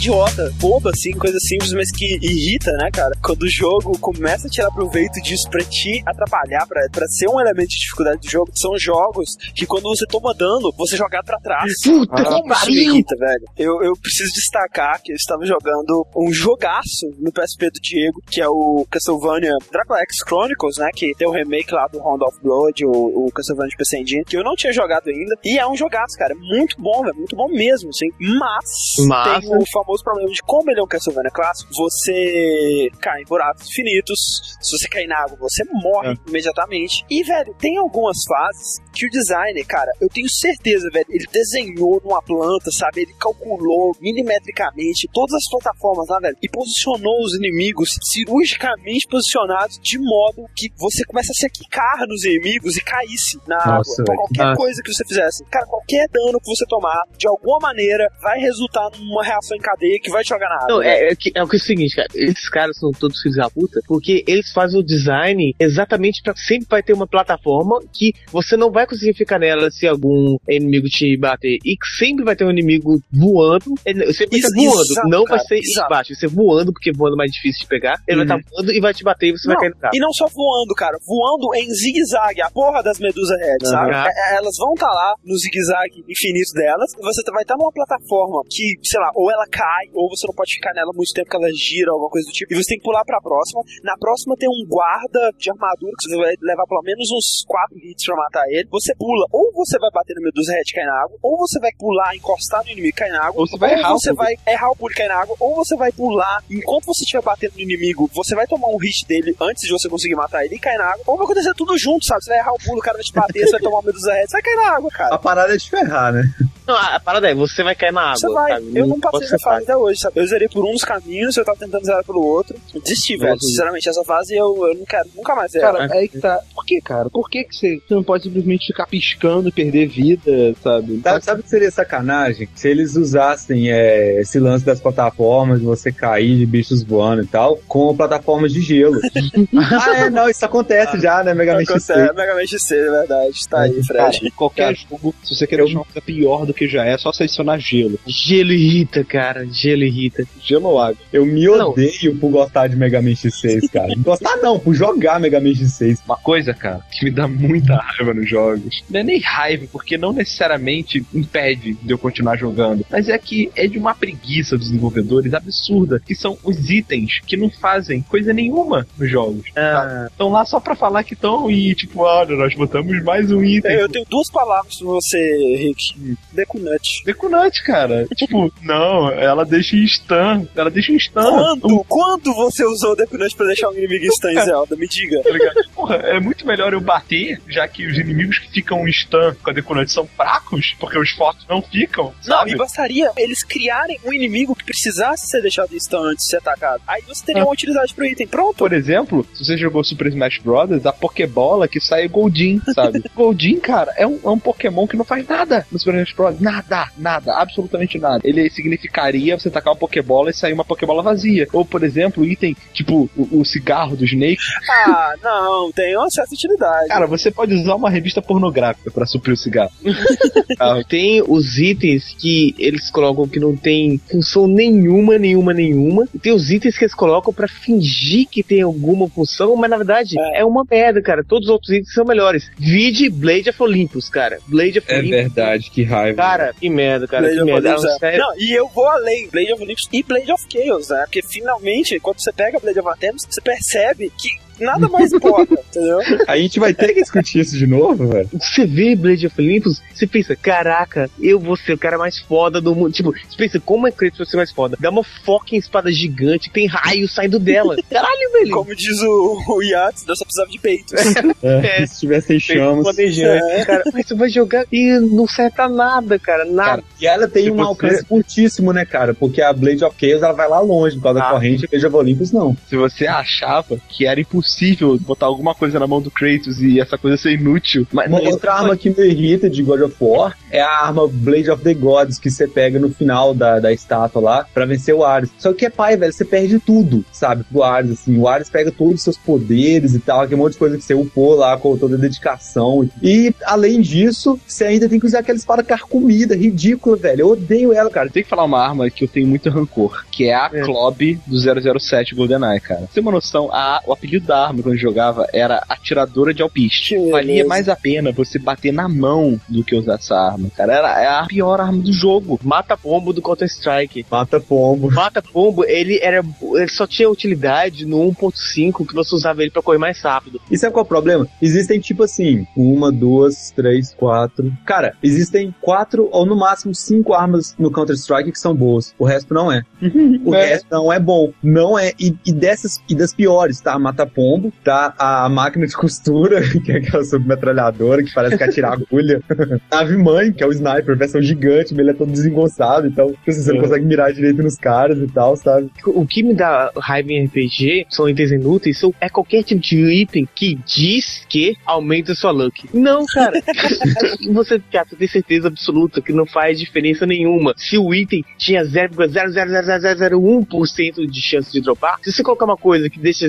Idiota, boba, assim, coisa simples, mas que irrita, né, cara? Quando o jogo começa a tirar proveito disso pra te atrapalhar, pra, pra ser um elemento de dificuldade do jogo, são jogos que quando você toma dano, você jogar pra trás. Puta que pariu! irrita, velho. Eu, eu preciso destacar que eu estava jogando um jogaço no PSP do Diego, que é o Castlevania Dracula X Chronicles, né? Que tem o remake lá do Round of Blood, o, o Castlevania de PC Engine, que eu não tinha jogado ainda. E é um jogaço, cara. Muito bom, velho. Muito bom mesmo, assim. Mas Massa. tem o famoso problema de como ele é um Castlevania clássico, você cai em buracos infinitos. Se você cair na água, você morre imediatamente. E, velho, tem algumas fases que o designer, cara, eu tenho certeza, velho, ele desenhou numa planta, sabe? Ele calculou milimetricamente todas as plataformas lá, velho, e posicionou os inimigos cirurgicamente posicionados de modo que você começa a se quicar nos inimigos e caísse na Nossa, água. Por qualquer massa. coisa que você fizesse. Cara, qualquer dano que você tomar, de alguma maneira, vai resultar numa reação em cadeia que vai te jogar na água. Não, é, é, que- é o que é o seguinte, cara. Esses caras são todos filhos da puta, porque eles fazem o design exatamente pra sempre vai ter uma plataforma que você não vai conseguir ficar nela se algum inimigo te bater. E sempre vai ter um inimigo voando. Ele sempre vai Ex- estar voando. exato, não cara, vai ser exato. embaixo, vai ser voando, porque voando é mais difícil de pegar. Ele vai estar voando e vai te bater e você Não, vai cair no carro. E não só voando, cara, voando em zigue-zague, a porra das medusas red, Aham. sabe? É- Elas vão estar lá no zigue-zague infinito delas, e você vai estar numa plataforma que, sei lá, ou ela cai, ou você não pode ficar nela muito tempo que ela gira, alguma coisa do tipo, e você tem que pular pra próxima. Na próxima tem um guarda de armadura que você vai levar pelo menos uns 4 hits pra matar ele. Você pula, ou você vai bater na medusa red e cair na água, ou você vai pular, encostar no inimigo e cair na água, Ou você vai errar o você pulo. vai errar o pulo e cair na água, ou você vai pular, enquanto você estiver batendo no inimigo, você vai tomar um hit dele antes de você conseguir matar ele e cair na água, ou vai acontecer tudo junto, sabe? Você vai errar o pulo, o cara vai te bater, você vai tomar uma medusa red, você vai cair na água, cara. A parada é de ferrar, né? Não, a, parada é, você vai cair na água. Você vai. sabe? Eu não passei essa fase até hoje, sabe? Eu zerei por um dos caminhos, eu tava tentando zerar pelo outro. Desisti, velho. Sinceramente, essa fase eu, eu não quero nunca mais zerar. Cara, é aí que tá. Por que, cara? Por que, que você, você não pode simplesmente ficar piscando e perder vida, sabe? Sabe, sabe o que seria sacanagem? Se eles usassem é, esse lance das plataformas, de você cair de bichos voando e tal, com plataformas de gelo. ah, é, não, isso acontece já, né? Mega Man Acontece, X6. Mega Man XC, é verdade. Tá aí, Cara, Fred. qualquer jogo, se você quer Eu- deixar uma coisa pior do que já é, é só adicionar gelo. Gelo irrita, cara. Gelo irrita. Gelo ou água. Eu me Não. odeio por gostar de Mega Man X6, cara. Gostar não, por jogar Mega Man X6. Uma coisa, cara, que me dá muita raiva nos jogos. Não é nem raiva, porque não necessariamente impede de eu continuar jogando. Mas é que é de uma preguiça dos desenvolvedores absurda, que são os itens que não fazem coisa nenhuma nos jogos. Ah, Estão lá só pra falar que estão e, tipo, olha, nós botamos mais um item. Eu tenho duas palavras pra você, Rick. Decunante. Decunante, cara. tipo, não, ela deixa em stun. Ela deixa em stun. Quando? Quando você usou o Decunante pra deixar um inimigo stun em Zelda? Me diga. Tá ligado? Porra, é muito melhor eu bater, já que os inimigos que ficam stun com a decorante são fracos, porque os fortes não ficam. Não, sabe? e bastaria eles criarem um inimigo que precisasse ser deixado em stun antes de ser atacado. Aí você teria uma utilidade pro item. Pronto. Por exemplo, se você jogou Super Smash Bros., a Pokébola que sai é Goldin, sabe? Goldin, cara, é um, é um Pokémon que não faz nada no Super Smash Bros. Nada, nada, absolutamente nada. Ele significaria você tacar uma Pokébola e sair uma Pokébola vazia. Ou, por exemplo, item tipo o, o cigarro do Snake. Ah, não, tem uma certa utilidade. Cara, você pode usar uma revista pornográfica pra suprir o cigarro. Tem os itens que eles colocam que não tem função nenhuma, nenhuma, nenhuma. E tem os itens que eles colocam pra fingir que tem alguma função, mas na verdade é, uma merda, cara. Todos os outros itens são melhores. Vide Blade of Olympus, cara. Blade of É Olympus. verdade, que raiva. Cara, que merda, cara. Blade que merda. Ah, é. sério. Não, e eu vou além, Blade of Olympus e Blade of Chaos, né? Porque finalmente, quando você pega Blade of Artemis, você percebe que nada mais importa, entendeu? A gente vai ter que discutir isso de novo, velho. Você vê Blade of Olympus, você pensa, caraca, eu vou ser o cara mais foda do mundo. Tipo, você pensa, como é Kratos vai ser mais foda? Dá uma fucking espada gigante que tem raios saindo dela. Caralho, velho. Como diz o, o Yates, eu só precisava de peitos. É, Se tivessem chamas. Planejante. Cara, mas você vai jogar e não serve pra nada, cara. Nada. Cara, e ela tem Se um você- alcance curtíssimo, né, cara? Porque a Blade of Chaos ela vai lá longe por causa da Ah. corrente, a Blade of Olympus não. Se você achava que era impossível botar alguma coisa na mão do Kratos e essa coisa ser inútil, mas Uma não, outra arma que me irrita de God of War é a arma Blade of the Gods que você pega no final da, da estátua lá pra vencer o Ares. Só que é pai, velho, você perde tudo, sabe? Pro Ares, assim. O Ares pega todos os seus poderes e tal, aquele monte de coisa que você upou lá com toda a dedicação. E, além disso, você ainda tem que usar aquela espada carcomida, ridícula, velho. Eu odeio ela, cara. tem que falar uma arma que eu tenho muito rancor, que é a É. Klob do 007 GoldenEye, cara. Você tem uma noção, a, o apelido da arma quando eu jogava era atiradora de alpiste. Que Valia beleza. mais a pena você bater na mão do que usar essa arma, cara. Era é a pior arma do jogo. Mata pombo do Counter Strike. Mata pombo. Mata pombo, ele era. Ele só tinha utilidade no 1.5 que você usava ele pra correr mais rápido. E sabe qual é o problema? Existem tipo assim, uma, duas, três, quatro. Cara, existem quatro ou no máximo cinco armas no Counter-Strike que são boas. O resto não é. O É. resto não é bom. Não é. E, e dessas e das piores, tá? A Tá? A máquina de costura, que é aquela submetralhadora que parece que atira agulha. A Ave-Mãe, que é o sniper, versão gigante, mas ele é todo desengonçado, então tipo assim, você não É. consegue mirar direito nos caras e tal, sabe? O que me dá raiva em RPG são itens inúteis, são, é qualquer tipo de item que diz que aumenta sua luck. Não, cara. você, cara, você tem certeza absoluta que não faz diferença nenhuma. Se o item tinha 0,00001% de chance de dropar, se você colocar uma coisa que deixa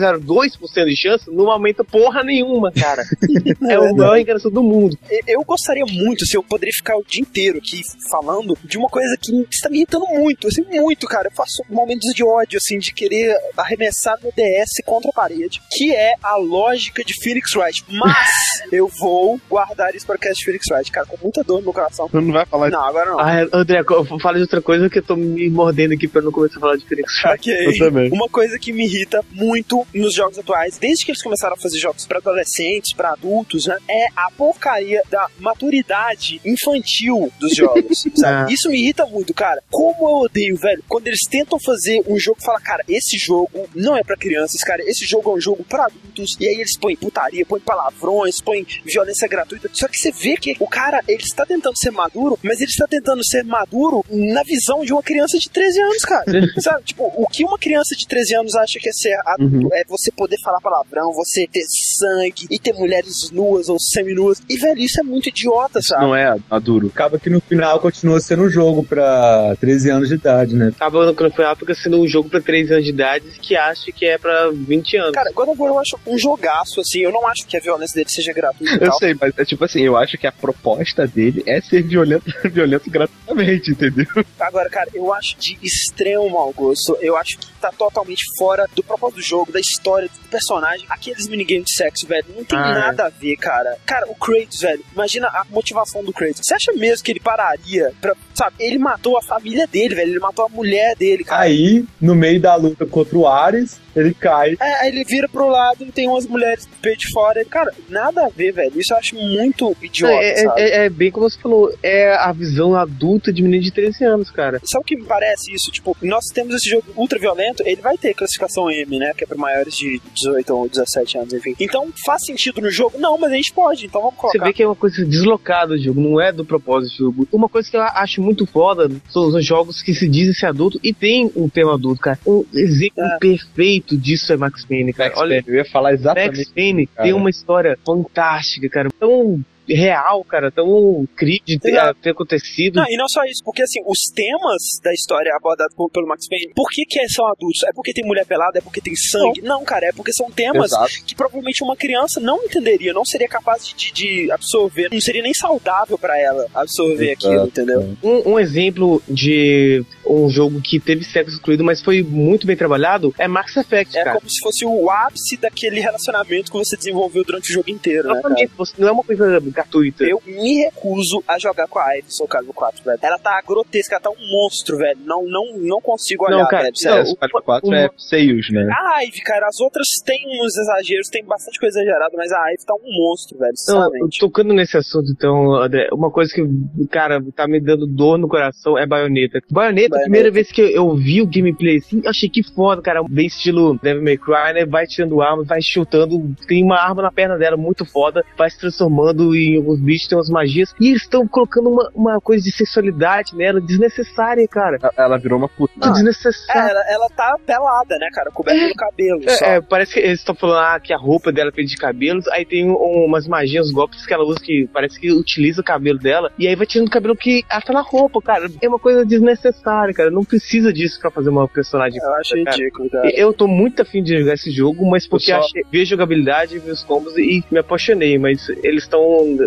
0,0002% de chance, não aumenta porra nenhuma, cara. é a maior enganação do mundo. Eu gostaria muito, se eu poderia ficar o dia inteiro aqui falando de uma coisa que está me irritando muito, assim, muito, cara. Eu faço momentos de ódio, assim, de querer arremessar meu DS contra a parede, que é a lógica de Phoenix Wright. Mas eu vou guardar isso para o cast Phoenix Wright, cara, com muita dor no meu coração. Você não vai falar Não, agora não. Ah, André, fala de outra coisa que eu tô me mordendo aqui pra não começar a falar de Phoenix Wright. Ok. Eu também. Uma coisa que me irrita muito nos jogos atuais, desde que eles começaram a fazer jogos para adolescentes, para adultos, né? É a porcaria da maturidade infantil dos jogos. sabe? Ah. Isso me irrita muito, cara. Como eu odeio, velho, quando eles tentam fazer um jogo e fala, cara, esse jogo não é para crianças, cara, esse jogo é um jogo para adultos. E aí eles põem putaria, põem palavrões, põem violência gratuita. Só que você vê que o cara, ele está tentando ser maduro, mas ele está tentando ser maduro na visão de uma criança de 13 anos, cara. Sabe, tipo, o que uma criança de 13 anos acha que é ser adulto é você poder falar palavrão, você ter sangue e ter mulheres nuas ou semi-nuas. E, velho, isso é muito idiota, sabe? Não é maduro. Acaba que no final continua sendo um jogo pra 13 anos de idade, né? Acaba quando foi época sendo um jogo pra 13 anos de idade que acha que é pra 20 anos. Cara, God of War eu acho um jogaço, assim. Eu não acho que a violência dele seja gratuita Eu sei, mas é tipo assim, eu acho que a proposta dele é ser violento, violento gratuitamente, entendeu? Agora, cara, eu acho de extremo mau gosto. Eu acho que tá totalmente fora do propósito do jogo, da história, do personagem. Aqueles minigames de sexo, velho, não tem Ah, é. nada a ver, cara. Cara, o Kratos, velho, imagina a motivação do Kratos. Você acha mesmo que ele pararia pra. Sabe, ele matou a família dele, velho. Ele matou a mulher dele, cara. Aí, no meio da luta contra o Ares, ele cai. É, aí ele vira pro lado e tem umas mulheres do peito de fora. Cara, nada a ver, velho. Isso eu acho muito idiota, é, é- sabe? é- é bem como você falou, é a visão adulta de menino de 13 anos, cara. Sabe o que me parece isso? Tipo, nós temos esse jogo ultra violento evento, ele vai ter classificação M, né? Que é para maiores de 18 ou 17 anos, enfim. Então, faz sentido no jogo? Não, mas a gente pode, então vamos colocar. Você vê que é uma coisa deslocada do jogo, não é do propósito do jogo. Uma coisa que eu acho muito foda são os jogos que se dizem ser adulto e tem um tema adulto, cara. Um exemplo É. perfeito disso é Max Payne, cara. Max Olha, Payne, eu ia falar exatamente. Max Payne cara. tem uma história fantástica, cara. Tão real, cara, tão crível de ter, acontecido. Não, e não só isso, porque assim, os temas da história abordados pelo Max Payne, por que, que são adultos? É porque tem mulher pelada? É porque tem sangue? Não, cara, é porque são temas Exato. que provavelmente uma criança não entenderia, não seria capaz de, de absorver, não seria nem saudável pra ela absorver Exato. aquilo, entendeu? Um, um exemplo de um jogo que teve sexo excluído, mas foi muito bem trabalhado, é Max Effect, É cara. como se fosse o ápice daquele relacionamento que você desenvolveu durante o jogo inteiro, né, cara? Exatamente, você- não é uma coisa gratuita. Eu me recuso a jogar com a Ivy Soul Calibur 4, velho. Ela tá grotesca, ela tá um monstro, velho. Não, não, não consigo olhar, Não, cara, velho. não, Sério. É, o 4 o- é seios, né? A Ivy, cara, as outras têm uns exageros, tem bastante coisa exagerada, mas a Ivy tá um monstro, velho, Não, sinceramente. tocando nesse assunto, então, André, uma coisa que, cara, tá me dando dor no coração é baioneta. Baioneta, a primeira vez que eu, eu vi o gameplay assim, eu achei que foda, cara. Bem estilo Devil May Cry, né? Vai tirando arma, vai chutando, tem uma arma na perna dela muito foda, vai se transformando em alguns bichos, tem umas magias. E eles estão colocando uma, uma coisa de sexualidade nela, desnecessária, cara. Ela virou uma puta. Ah, É, desnecessária. ela, ela tá pelada, né, cara? Coberta no cabelo. só. É, é, parece que eles estão falando ah, que a roupa dela é feita de cabelos, aí tem um- umas magias, uns golpes que ela usa que parece que utiliza o cabelo dela, e aí vai tirando o cabelo que ata na roupa, cara. É uma coisa desnecessária, cara. Não precisa disso pra fazer uma personagem. Eu acho cara. ridículo, cara. Eu tô muito afim de jogar esse jogo, mas porque Eu só- achei, vi a jogabilidade, vi os combos e me apaixonei, mas eles estão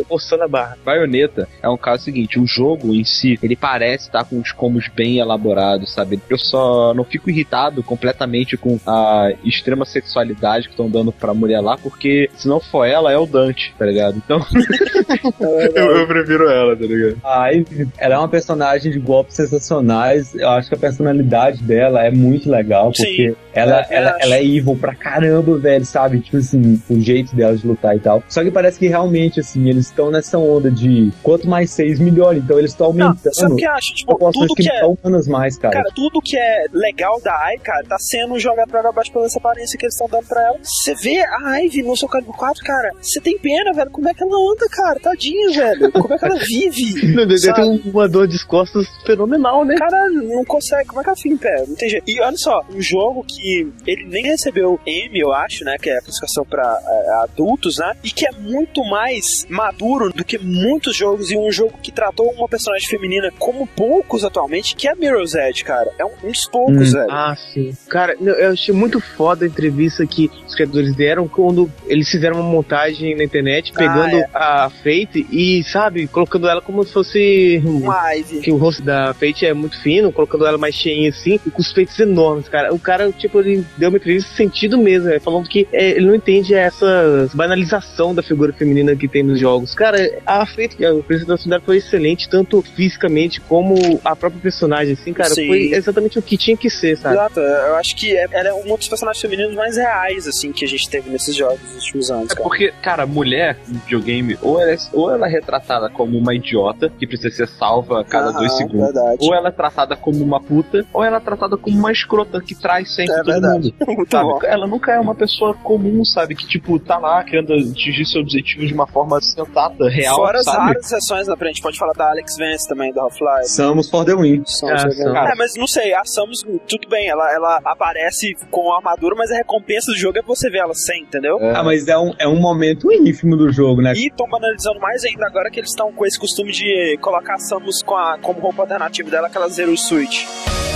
forçando a barra. Baioneta é um caso seguinte, o jogo em si, ele parece estar com os combos bem elaborados, sabe? Eu só não fico irritado completamente com a extrema sexualidade que estão dando pra mulher lá, porque se não for ela, é o Dante, tá ligado? Então, eu, eu prefiro ela, tá ligado? A Ivy, ela é uma personagem de golpes sensacionais. Eu acho que a personalidade dela é muito legal, porque Sim. ela, É, ela, acho. ela é evil pra caramba, velho, sabe? Tipo assim, o jeito dela de lutar e tal. Só que parece que realmente, assim, eles estão nessa onda de quanto mais seis, melhor. Então eles estão Não, aumentando sabe o que eu acho? Tipo, tudo que que não é. são humanas mais, cara. Cara, tudo que é legal da Ai, cara, tá sendo jogado pra baixo pela essa aparência que eles estão dando pra ela. Você vê a Ivy no seu Calibur 4, cara, você tem pena, velho. Como é que ela anda, cara? Tadinha, velho. Como é que ela vive? Meu Deus, Sabe? tem uma dor de costas fenomenal, né? Cara, não consegue. Como é que ela fica em pé? Não tem jeito. E olha só, um jogo que ele nem recebeu M, eu acho, né? Que é a classificação pra é, adultos, né? E que é muito mais maduro do que muitos jogos. E um jogo que tratou uma personagem feminina como poucos atualmente, que é Mirror's Edge, cara. É um, um dos poucos, velho. Ah, sim. Cara, eu achei muito foda a entrevista que os criadores deram quando eles fizeram uma montagem na internet pegando é. a Fate e, sabe, colocando ela como se fosse. Uma Ivy. Que o rosto da Fate é muito fino, colocando ela mais cheinha assim, e com os peitos enormes, cara. O cara, tipo, ele deu uma entrevista sentido mesmo, né? falando que é, ele não entende essa banalização da figura feminina que tem nos jogos. Cara, a Fate, a apresentação dela foi excelente, tanto fisicamente como a própria personagem, assim, cara. Sim. Foi exatamente o que tinha que ser, sabe? Exato, eu acho que é- ela é um dos personagens femininos mais reais, assim, que a gente teve nesses jogos nos últimos anos, É cara. porque, cara, mulher em videogame, ou ela, é, ou ela é retratada como uma idiota, que precisa ser salva a cada Aham, dois segundos. Verdade. Ou ela é tratada como uma puta, ou ela é tratada como uma escrota que traz sempre É todo verdade. mundo. Sabe? Ela nunca é uma pessoa comum, sabe? Que, tipo, tá lá querendo atingir seu objetivo de uma forma sensata, real, Fora as sabe? raras exceções na frente, pode falar da Alex Vance também, da Half-Life. Samus for the win. Ah, são. É, mas não sei, a Samus, tudo bem, ela, ela aparece com a armadura, mas a recompensa do jogo é você ver ela sem, entendeu? É. Ah, mas é um, é um momento ínfimo do jogo, né? E estão banalizando mais ainda agora que eles estão com esse costume de colocar a Samus com a, como roupa alternativa dela, aquela Zero Switch.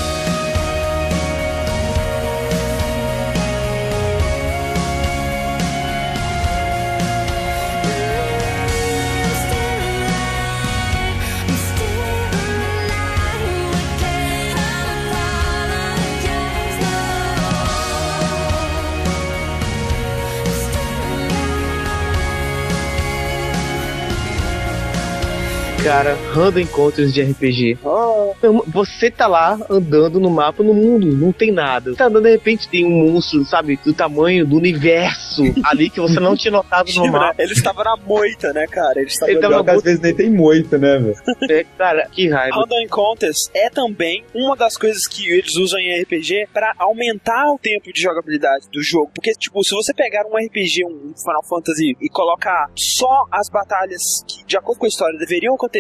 Cara, Random Encounters de RPG. Então, Você tá lá andando no mapa no mundo, não tem nada. Tá andando, de repente tem um monstro, sabe, do tamanho do universo ali que você não tinha notado no mapa. Ele estava na moita, né, cara? Ele estava Ele tava às vezes nem tem moita, né, velho? É, cara, que raiva. Random Encounters é também uma das coisas que eles usam em RPG pra aumentar o tempo de jogabilidade do jogo. Porque, tipo, se você pegar um RPG, um Final Fantasy, e colocar só as batalhas que, de acordo com a história, deveriam acontecer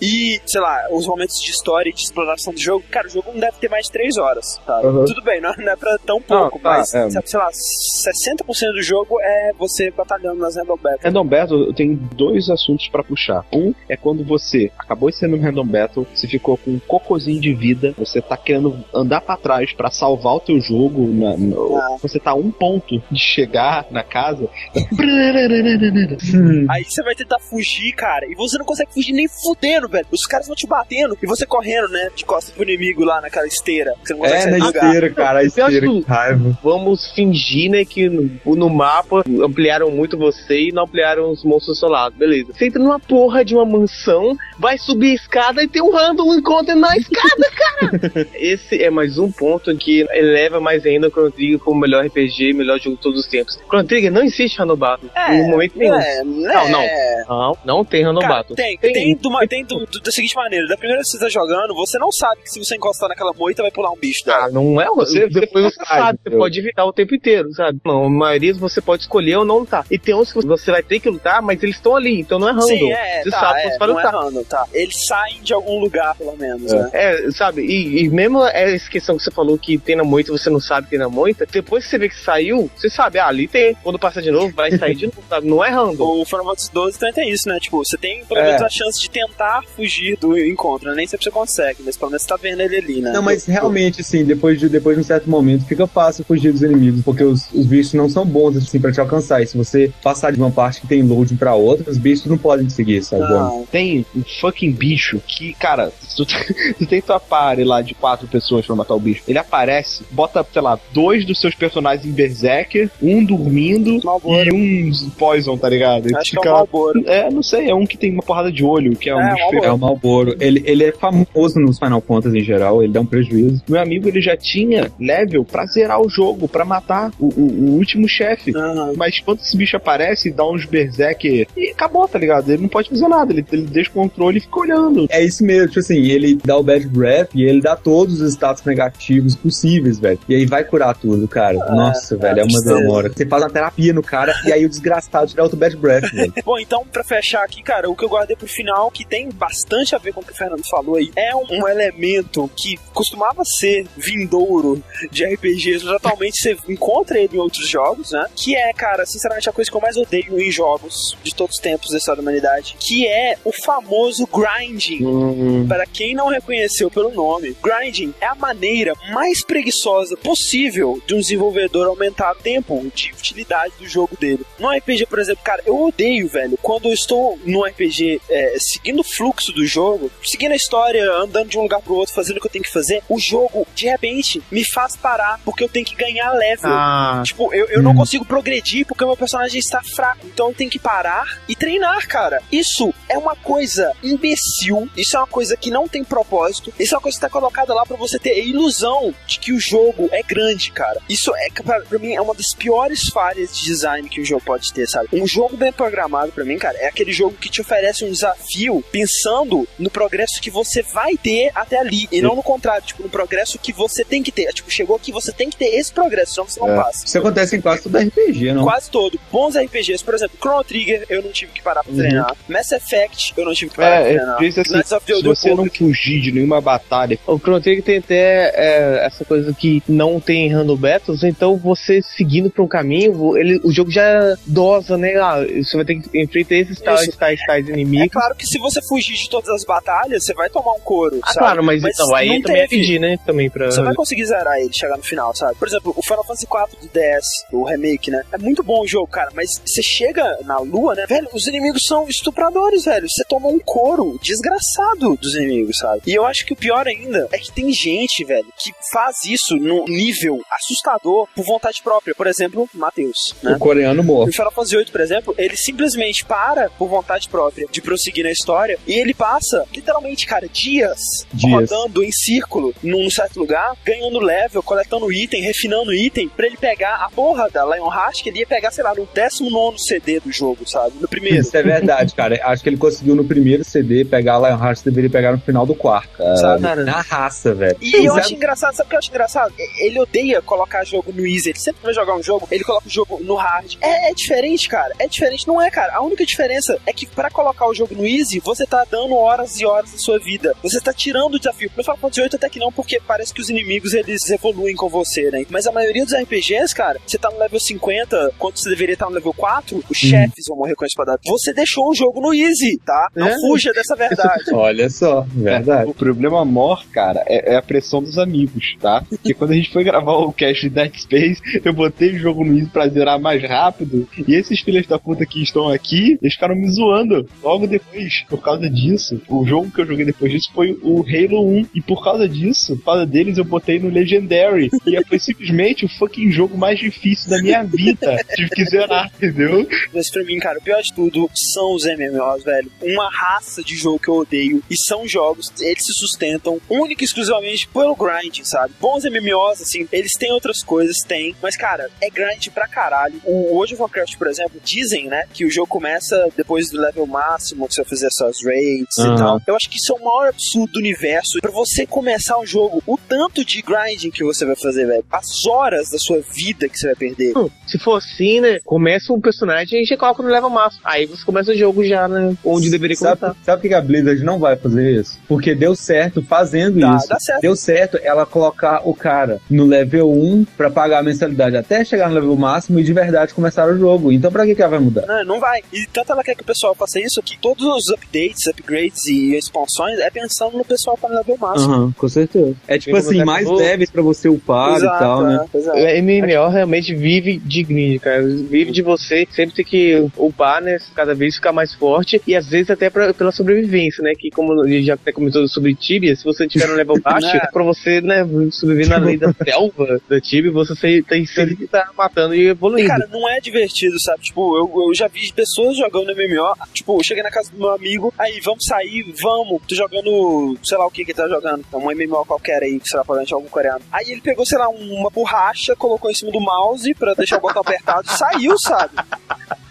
e, sei lá, os momentos de história e de exploração do jogo, cara, o jogo não deve ter mais de 3 horas, tá? Uhum. Tudo bem, não, não é pra tão pouco, tá, mas, é. sei lá, 60% do jogo é você batalhando nas Random Battles. Random Battle, eu tenho dois assuntos pra puxar. Um é quando você acabou de ser no Random Battle, você ficou com um cocôzinho de vida, você tá querendo andar pra trás pra salvar o teu jogo, na- Ah. você tá a um ponto de chegar na casa. Aí você vai tentar fugir, cara, e você não consegue fugir nem fudendo, velho. Os caras vão te batendo e você correndo, né, de costas pro inimigo lá naquela esteira. Você não consegue É, na lugar. esteira, cara, a esteira, que raiva. Vamos fingir, né, que no, no mapa ampliaram muito você e não ampliaram os monstros solados. Beleza. Você entra numa porra de uma mansão, vai subir a escada e tem um random encontro na escada, cara! Esse é mais um ponto que eleva mais ainda o Chrono Trigger como o melhor RPG, melhor jogo de todos os tempos. Chrono Trigger não existe Random Battle. É, em momento nenhum. É, Não, não. é. Não, não tem Random Cara, Battle. tem, tem, do tem do- do- da seguinte maneira: da primeira vez que você tá jogando, você não sabe que se você encostar naquela moita vai pular um bicho dela. Ah, não é. Você- Você, depois você sabe, sabe, você pode evitar o tempo inteiro, sabe? Não, a maioria você pode escolher ou não lutar. E tem uns que você vai ter que lutar, mas eles estão ali, então não é random. Sim, é, você tá, sabe que é, você vai não é lutar. random, tá. Eles saem de algum lugar, pelo menos, né? É, sabe, e, e mesmo essa questão que você falou que tem na moita e você não sabe que tem na moita, depois que você vê que saiu, você sabe, ah, ali tem. Quando passar de novo, vai sair de novo, sabe? Não é random. O Final Fantasy XII também tem isso, né? Tipo, você tem pelo É. menos a chance de tentar fugir do encontro, né? Nem sempre você consegue, mas pelo menos você tá vendo ele ali, né? Não, mas realmente, assim, depois de, depois de um certo momento, fica fácil fugir dos inimigos, porque os, os bichos não são bons, assim, pra te alcançar. E se você passar de uma parte que tem loading pra outra, os bichos não podem te seguir, sabe? Não. Tem um fucking bicho que, cara, se tu, tu tem tua party lá de quatro pessoas pra matar o bicho, ele aparece, bota, sei lá, dois dos seus personagens em Berserker, um dormindo Malboro. e um Poison, tá ligado? Acho que é o fica- Malboro. É, não sei, é um que tem uma porrada de olho, que é um É, bicho Malboro. É o Malboro. Ele, ele é famoso nos Final Fantasy em geral, ele dá um prejuízo. Meu amigo, ele já tinha level pra zerar o jogo, pra matar o, o- o último chefe. Aham. Mas quando esse bicho aparece e dá uns berserk e acabou, tá ligado? Ele não pode fazer nada, ele, ele deixa o controle e fica olhando. É isso mesmo, tipo assim, ele dá o bad breath e ele dá todos os status negativos possíveis, velho. E aí vai curar tudo, cara. Nossa, velho, é uma demora. Você faz uma terapia no cara e aí o desgraçado te dá outro bad breath, velho. Bom, então, pra fechar aqui, cara, o que eu guardei pro final, que tem bastante a ver com o que o Fernando falou aí, é um, um elemento que costumava ser vindouro de RPGs, mas atualmente você encontra ele em outros jogos, né? Que é, cara, sinceramente, a coisa que eu mais odeio em jogos de todos os tempos da história da humanidade, que é o famoso grinding. Hum, Para quem não reconheceu pelo nome, grinding é a maneira mais preguiçosa possível de um desenvolvedor aumentar o tempo de utilidade do jogo dele. No RPG, por exemplo, cara, eu odeio, velho, quando eu estou no RPG é, seguindo o fluxo do jogo, seguindo a história, andando de um lugar pro outro, fazendo o que eu tenho que fazer, o jogo, de repente, me faz parar porque eu tenho que ganhar level. Ah, Tipo, eu, eu não Hum. consigo progredir porque o meu personagem está fraco. Então eu tenho que parar e treinar, cara. Isso é uma coisa imbecil. Isso é uma coisa que não tem propósito. Isso é uma coisa que está colocada lá pra você ter a ilusão de que o jogo é grande, cara. Isso é, pra, pra mim, é uma das piores falhas de design que o jogo pode ter, sabe? Um jogo bem programado, pra mim, cara, é aquele jogo que te oferece um desafio pensando no progresso que você vai ter até ali. E não no contrário, tipo, no progresso que você tem que ter. É, Tipo, chegou aqui, você tem que ter esse progresso, senão você não É. passa. Isso acontece em quase todo RPG, não? Quase todo. Bons RPGs, por exemplo, Chrono Trigger, eu não tive que parar pra Uhum. treinar. Mass Effect, eu não tive que parar pra É, treinar. é, assim, of the se você não fugir de nenhuma batalha, o Chrono Trigger tem até é, essa coisa que não tem random battles, então você seguindo pra um caminho, ele, o jogo já dosa, né? Ah, você vai ter que enfrentar esses tais, tais, tais É inimigos. claro que se você fugir de todas as batalhas, você vai tomar um couro, Ah, sabe? claro, mas, então, aí não também é teve. pedir, né? Também pra. Você vai conseguir zerar ele, chegar no final, sabe? Por exemplo, o Final Fantasy IV do DS, o remake, né? É muito bom o jogo, cara, mas você chega na lua, né? Velho, os inimigos são estupradores, velho, você toma um couro desgraçado dos inimigos, sabe? E eu acho que o pior ainda é que tem gente, velho, que faz isso num nível assustador por vontade própria. Por exemplo, Matheus, né? O coreano morto. No Final Fantasy VIII, por exemplo, ele simplesmente para por vontade própria de prosseguir na história e ele passa, literalmente, cara, dias, Dias. rodando em círculo num certo lugar, ganhando level, coletando item, refinando item, pra ele pegar a porra da Lionheart que ele ia pegar, sei lá, no 19 CD do jogo, sabe? No primeiro. Isso é verdade, cara. Acho que ele conseguiu no primeiro CD pegar a Lionheart, deveria pegar no final do quarto. Sabe? Na raça, velho. E eu Sabe- acho engraçado, sabe o que eu acho engraçado? Ele odeia colocar jogo no easy. Ele sempre vai jogar um jogo, ele coloca o jogo no hard. É, é diferente, cara. É diferente, não é, cara. A única diferença é que pra colocar o jogo no easy, você tá dando horas e horas da sua vida. Você tá tirando o desafio. No Final Fantasy VIII até que não, porque parece que os inimigos eles evoluem com você, né? Mas a maioria dos RPGs, cara, você tá no level 50, quando você deveria estar no level 4, os chefes vão morrer com a espada. Você deixou o jogo no easy, tá? Não É. fuja dessa verdade. Olha só, verdade. O problema maior, cara, é, é a pressão dos amigos, tá? Porque quando a gente foi gravar o cast de Dead Space, eu botei o jogo no Easy pra zerar mais rápido, e esses filhos da puta que estão aqui, eles ficaram me zoando. Logo depois, por causa disso, o jogo que eu joguei depois disso foi o Halo 1, e por causa disso, por causa deles, eu botei no Legendary, e foi simplesmente o fucking jogo mais difícil da minha vida. Tive que zerar, entendeu? Mas pra mim, cara, o pior de tudo são os MMOs, velho. Uma raça de jogo que eu odeio. E são jogos, eles se sustentam única e exclusivamente pelo grind, sabe? Bons MMOs, assim, eles têm outras coisas, tem. Mas, cara, é grind pra caralho. O World of Warcraft, por exemplo, dizem, né, que o jogo começa depois do level máximo, que você vai suas raids e Aham. tal. Eu acho que isso é o maior absurdo do universo. Pra você começar o jogo, o tanto de grinding que você vai fazer, velho. As horas da sua vida que você vai perder. Hum, Se for assim, né? Começa um personagem e já coloca no level máximo. Aí você começa o jogo já, né? Onde deveria Sabe, começar. sabe por que a Blizzard não vai fazer isso? Porque deu certo fazendo Dá, isso. dá certo. Deu certo ela colocar o cara no level 1 pra pagar a mensalidade até chegar no level máximo e de verdade começar o jogo. Então pra que, que ela vai mudar? Não, não vai. E tanto ela quer que o pessoal faça isso que todos os updates, upgrades e expansões é pensando no pessoal para level máximo. Aham, com certeza. É tipo Ele assim, não mais leves pra você upar Exato, e tal, né? é, pois é. O MMO realmente vive de grind, cara. Vive de você sempre ter que upar, né? Cada vez ficar mais forte e às vezes até pra, pela sobrevivência, né? Que como a gente já até comentou sobre Tibia, se você tiver no level baixo, É. pra você, né, sobreviver na lei da selva da Tibia, você tem- sempre que estar matando e E, evoluindo. cara, não é divertido, sabe? Tipo, eu, eu já vi pessoas jogando MMO. Tipo, eu cheguei na casa do meu amigo, aí vamos sair, vamos. Tô jogando, sei lá o que que ele tá jogando. Um MMO qualquer aí, sei lá, provavelmente algum coreano. Aí ele pegou, sei lá, uma borracha, colocou em cima do mouse pra deixar o botão apertado e saiu, sabe?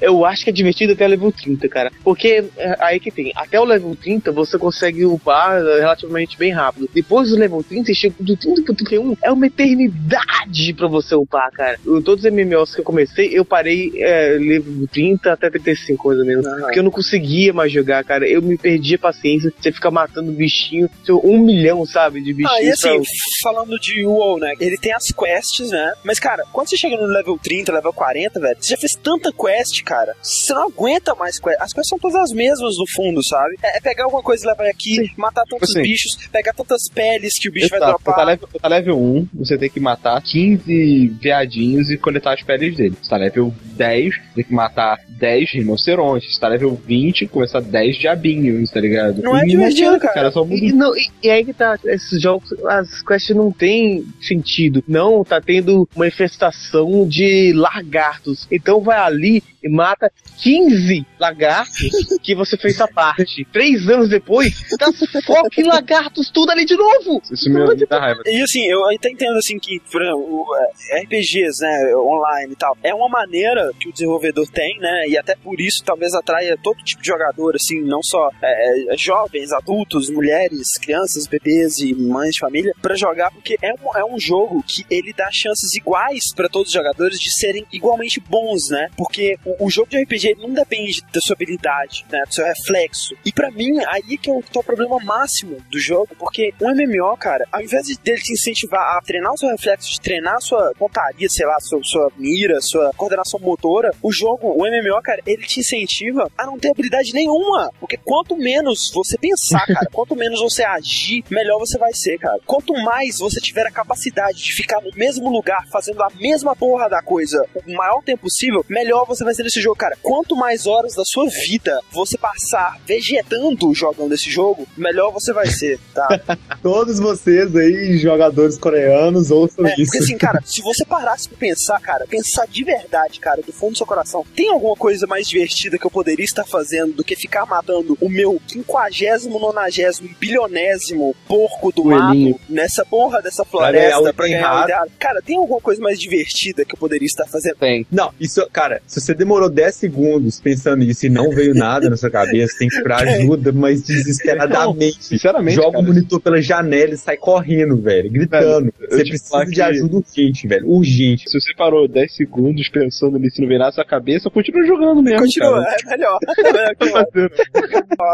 Eu acho que é divertido até o level 30, cara. Porque é, aí que tem, até o level 30 você consegue upar é, relativamente bem rápido. Depois do level 30, chega do 30 pro 31, é uma eternidade pra você upar, cara. Todos os MMOs que eu comecei, eu parei é, level 30 até 35, mais ou menos. Porque eu não conseguia mais jogar, cara. Eu me perdi a paciência. Você fica matando bichinho, seu um milhão, sabe, de bichinhos. Ah, e assim, pra- falando de WoW, né? Ele tem as quests, né? Mas, cara, quando você chega no level 30, level 40, velho, você já fez tanta quest, cara. Você não aguenta mais quest. As quests são todas as mesmas no fundo, sabe? É, é pegar alguma coisa e levar aqui, matar tantos Assim. bichos, pegar tantas peles que o bicho vai Exato, você tá, dropar. level, você tá level 1, você tem que matar 15 viadinhos e coletar as peles dele. Você tá level 10, tem que matar 10 rinocerontes. Você tá level 20, começar 10 diabinhos, tá ligado? Não é E divertido, adianta, cara. só E, não, e, e aí que tá, esses jogos, as quests não tem sentido. Não, tá tendo uma infestação de lagartos. Então vai ali e mata 15 lagartos que você fez a parte. Três anos depois, tá fucking lagartos tudo ali de novo. Isso me, me dá raiva. E assim, eu até entendo assim que, por exemplo, o, é, RPGs, né, online e tal, é uma maneira que o desenvolvedor tem, né, e até por isso talvez atraia todo tipo de jogador, assim, não só é, é, jovens, adultos, mulheres, crianças, bebês e mães de família, pra jogar, porque é um, é um jogo que ele dá chances iguais pra todos os jogadores de serem igualmente bons, né, porque o, o jogo de RPG não depende da sua habilidade, né, do seu reflexo, e pra mim, aí que é o, que é o problema máximo do jogo, porque um MMO, cara, ao invés de dele te incentivar a treinar o seu reflexo, de treinar a sua pontaria, sei lá, sua, sua mira, sua coordenação motora, o jogo, o MMO, cara, ele te incentiva a não ter habilidade nenhuma. Porque quanto menos você pensar, cara, quanto menos você agir, melhor você vai ser, cara. Quanto mais você tiver a capacidade de ficar no mesmo lugar, fazendo a mesma porra da coisa o maior tempo possível, melhor você vai ser nesse esse jogo, cara, quanto mais horas da sua vida você passar vegetando jogando esse jogo, melhor você vai ser, tá? Todos vocês aí, jogadores coreanos, ouçam É, isso. porque assim, cara, se você parasse pra pensar, cara, pensar de verdade, cara, do fundo do seu coração, tem alguma coisa mais divertida que eu poderia estar fazendo do que ficar matando o meu quinquagésimo, nonagésimo, bilionésimo porco do Coelhinho. mato nessa porra dessa Pra floresta o pra item ganhar? Cara, tem alguma coisa mais divertida que eu poderia estar fazendo? Tem. Não, isso, cara, se você demorou 10 segundos pensando nisso e não veio nada na sua cabeça, tem que procurar ajuda, mas desesperadamente. Sinceramente, Joga cara, o monitor pela janela e sai correndo, velho, gritando. Você precisa de que- ajuda urgente, velho, urgente. se você parou 10 segundos pensando nisso e não veio nada na sua cabeça, continua jogando mesmo. Continua, cara. é melhor. É melhor que.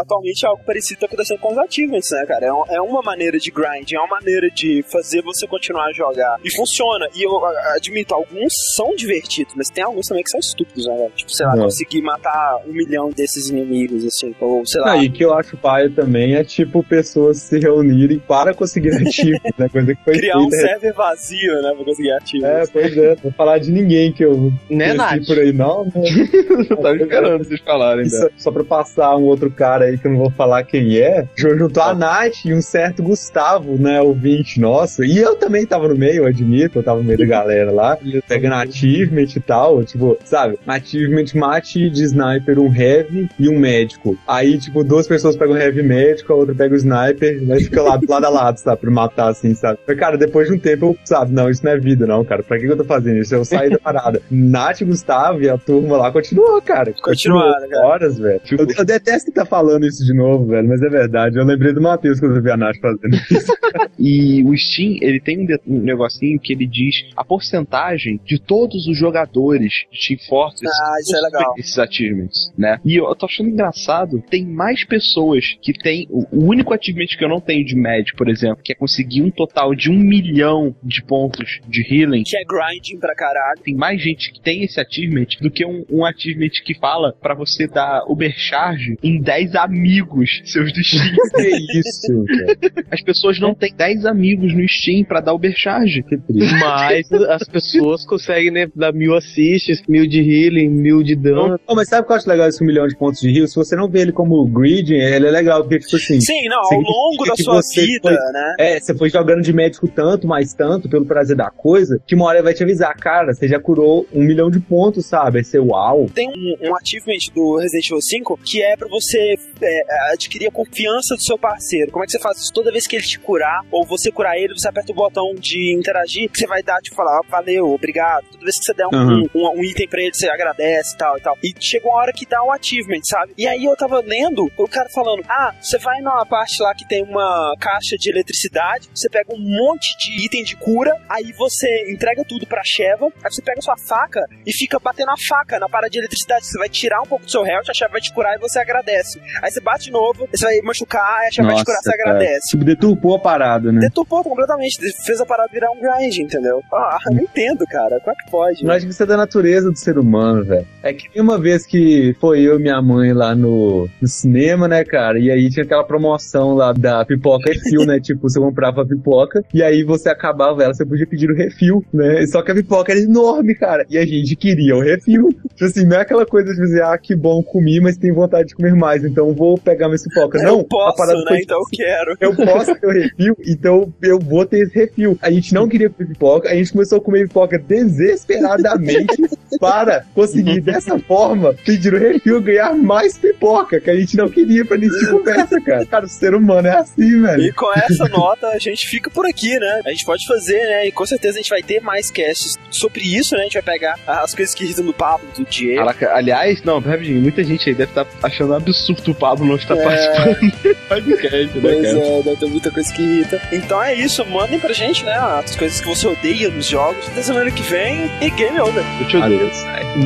Atualmente algo parecido tá acontecendo com os achievements, né, cara? É um- É uma maneira de grind, é uma maneira de fazer você continuar a jogar. E funciona. E eu admito, alguns são divertidos, mas tem alguns também que são estúpidos, né, velho? Tipo, sei lá, É. conseguir matar um milhão desses inimigos, assim, ou sei lá. Aí que eu acho paia também é tipo pessoas se reunirem para conseguir ativos, né? Coisa que foi Criar um feita. server vazio, né, pra conseguir ativos. É, pois é, vou falar de ninguém que eu Né, conheci Nath? por aí, não, né? Eu tava esperando vocês falarem, né? Só, só pra passar um outro cara aí que eu não vou falar quem é, juntou a Nath e um certo Gustavo, né, ouvinte nosso. E eu também tava no meio, eu admito, eu tava no meio da galera lá, pegando achievement e tal, tipo, sabe? Achievement mate de sniper um heavy e um médico. Aí, tipo, duas pessoas pegam o heavy médico, a outra pega o sniper, mas fica lá, lado a lado, sabe? Pra matar, assim, sabe? Mas, cara, depois de um tempo eu, sabe, não, isso não é vida, não, cara. Pra que que eu tô fazendo isso? Eu saí da parada. Nath, Gustavo e a turma lá continuou, cara. Continuaram, cara. Horas, velho. Tipo- Eu, eu detesto estar falando isso de novo, velho, mas é verdade. Eu lembrei do Matheus quando eu vi a Nath fazendo isso. E o Steam, ele tem um, um negocinho que ele diz a porcentagem de todos os jogadores de Team Fortress Ah, isso é legal. esses achievements, né? E eu tô achando engraçado, tem mais pessoas que tem o, único achievement que eu não tenho de médio, por exemplo, que é conseguir um total de um milhão de pontos de healing. Que é grinding pra caralho. Tem mais gente que tem esse achievement do que um, um achievement que fala pra você dar Ubercharge em 10 amigos seus do Steam. que isso, cara. As pessoas não têm 10 amigos no Steam pra dar Ubercharge. Mas as pessoas conseguem, né, dar mil assists, mil de healing, mil de dano. Oh, mas sabe o que eu acho legal esse um milhão de pontos de rio? Se você não vê ele como grid, ele é legal, porque, tipo assim. Sim, não, ao longo da sua vida, foi- né? É, você foi jogando de médico tanto, mais tanto, pelo prazer da coisa, que uma hora vai te avisar, cara, você já curou um milhão de pontos, sabe? Aí você, uau. Tem um, um achievement do Resident Evil 5 que é pra você é, adquirir a confiança do seu parceiro. Como é que você faz isso? Toda vez que ele te curar, ou você curar ele, você aperta o botão de interagir, que você vai dar, tipo, falar, "Ah, valeu, obrigado. Toda vez que você der um, Uhum. um, um item pra ele, você agradece e tal e tal. E chega uma hora que dá um achievement, sabe? E aí eu tava lendo o cara falando, ah, você vai numa parte lá que tem uma caixa de eletricidade, você pega um monte de item de cura, aí você entrega tudo pra Sheva, aí você pega sua faca e fica batendo a faca na parada de eletricidade. Você vai tirar um pouco do seu health, a Sheva vai te curar e você agradece. Aí você bate de novo, você vai machucar, aí a Sheva vai te curar, você cara. agradece. Tipo, deturpou a parada, né? Deturpou completamente, fez a parada virar um grind, entendeu? Ah, não entendo, cara. Como é que pode? Acho que isso é da natureza do ser humano, velho. É que nem uma vez que foi eu e minha mãe lá no, no cinema, né, cara? E aí tinha aquela promoção lá da pipoca refil, né? Tipo, você comprava a pipoca e aí você acabava ela, você podia pedir o refil, né? Só que a pipoca era enorme, cara. E a gente queria o refil. Tipo assim, não é aquela coisa de dizer, ah, que bom, comi, mas tenho vontade de comer mais, então vou pegar minha pipoca. Não, eu posso, né? foi Então eu quero. eu posso ter o refil, então eu vou ter esse refil. A gente não queria pipoca, a gente começou a comer pipoca desesperadamente para conseguir, dessa forma, pedir o refil e ganhar mais pipoca, que a gente não queria pra início de conversa, cara. Cara, o ser humano é assim, velho. E com essa nota a gente fica por aqui, né? A gente pode fazer, né? E com certeza a gente vai ter mais casts sobre isso, né? A gente vai pegar as coisas que irritam do Pablo, do Diego. Caraca, aliás, não, rapidinho, muita gente aí deve estar achando absurdo o Pablo não estar É. participando do podcast, né, Pois cara? é, deve ter muita coisa que irrita. Então é isso, mandem pra gente, né? As coisas que você odeia nos jogos. Até semana que vem e game over. Eu te odeio.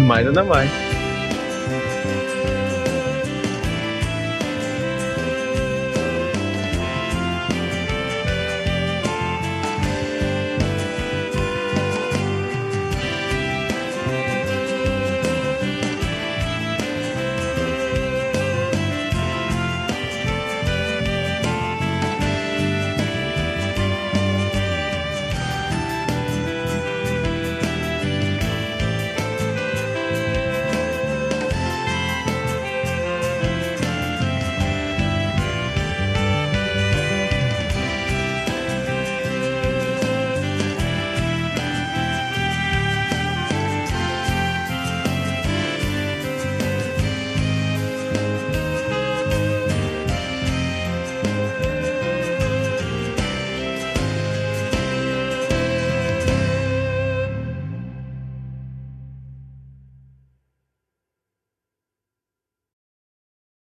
Mais ainda mais.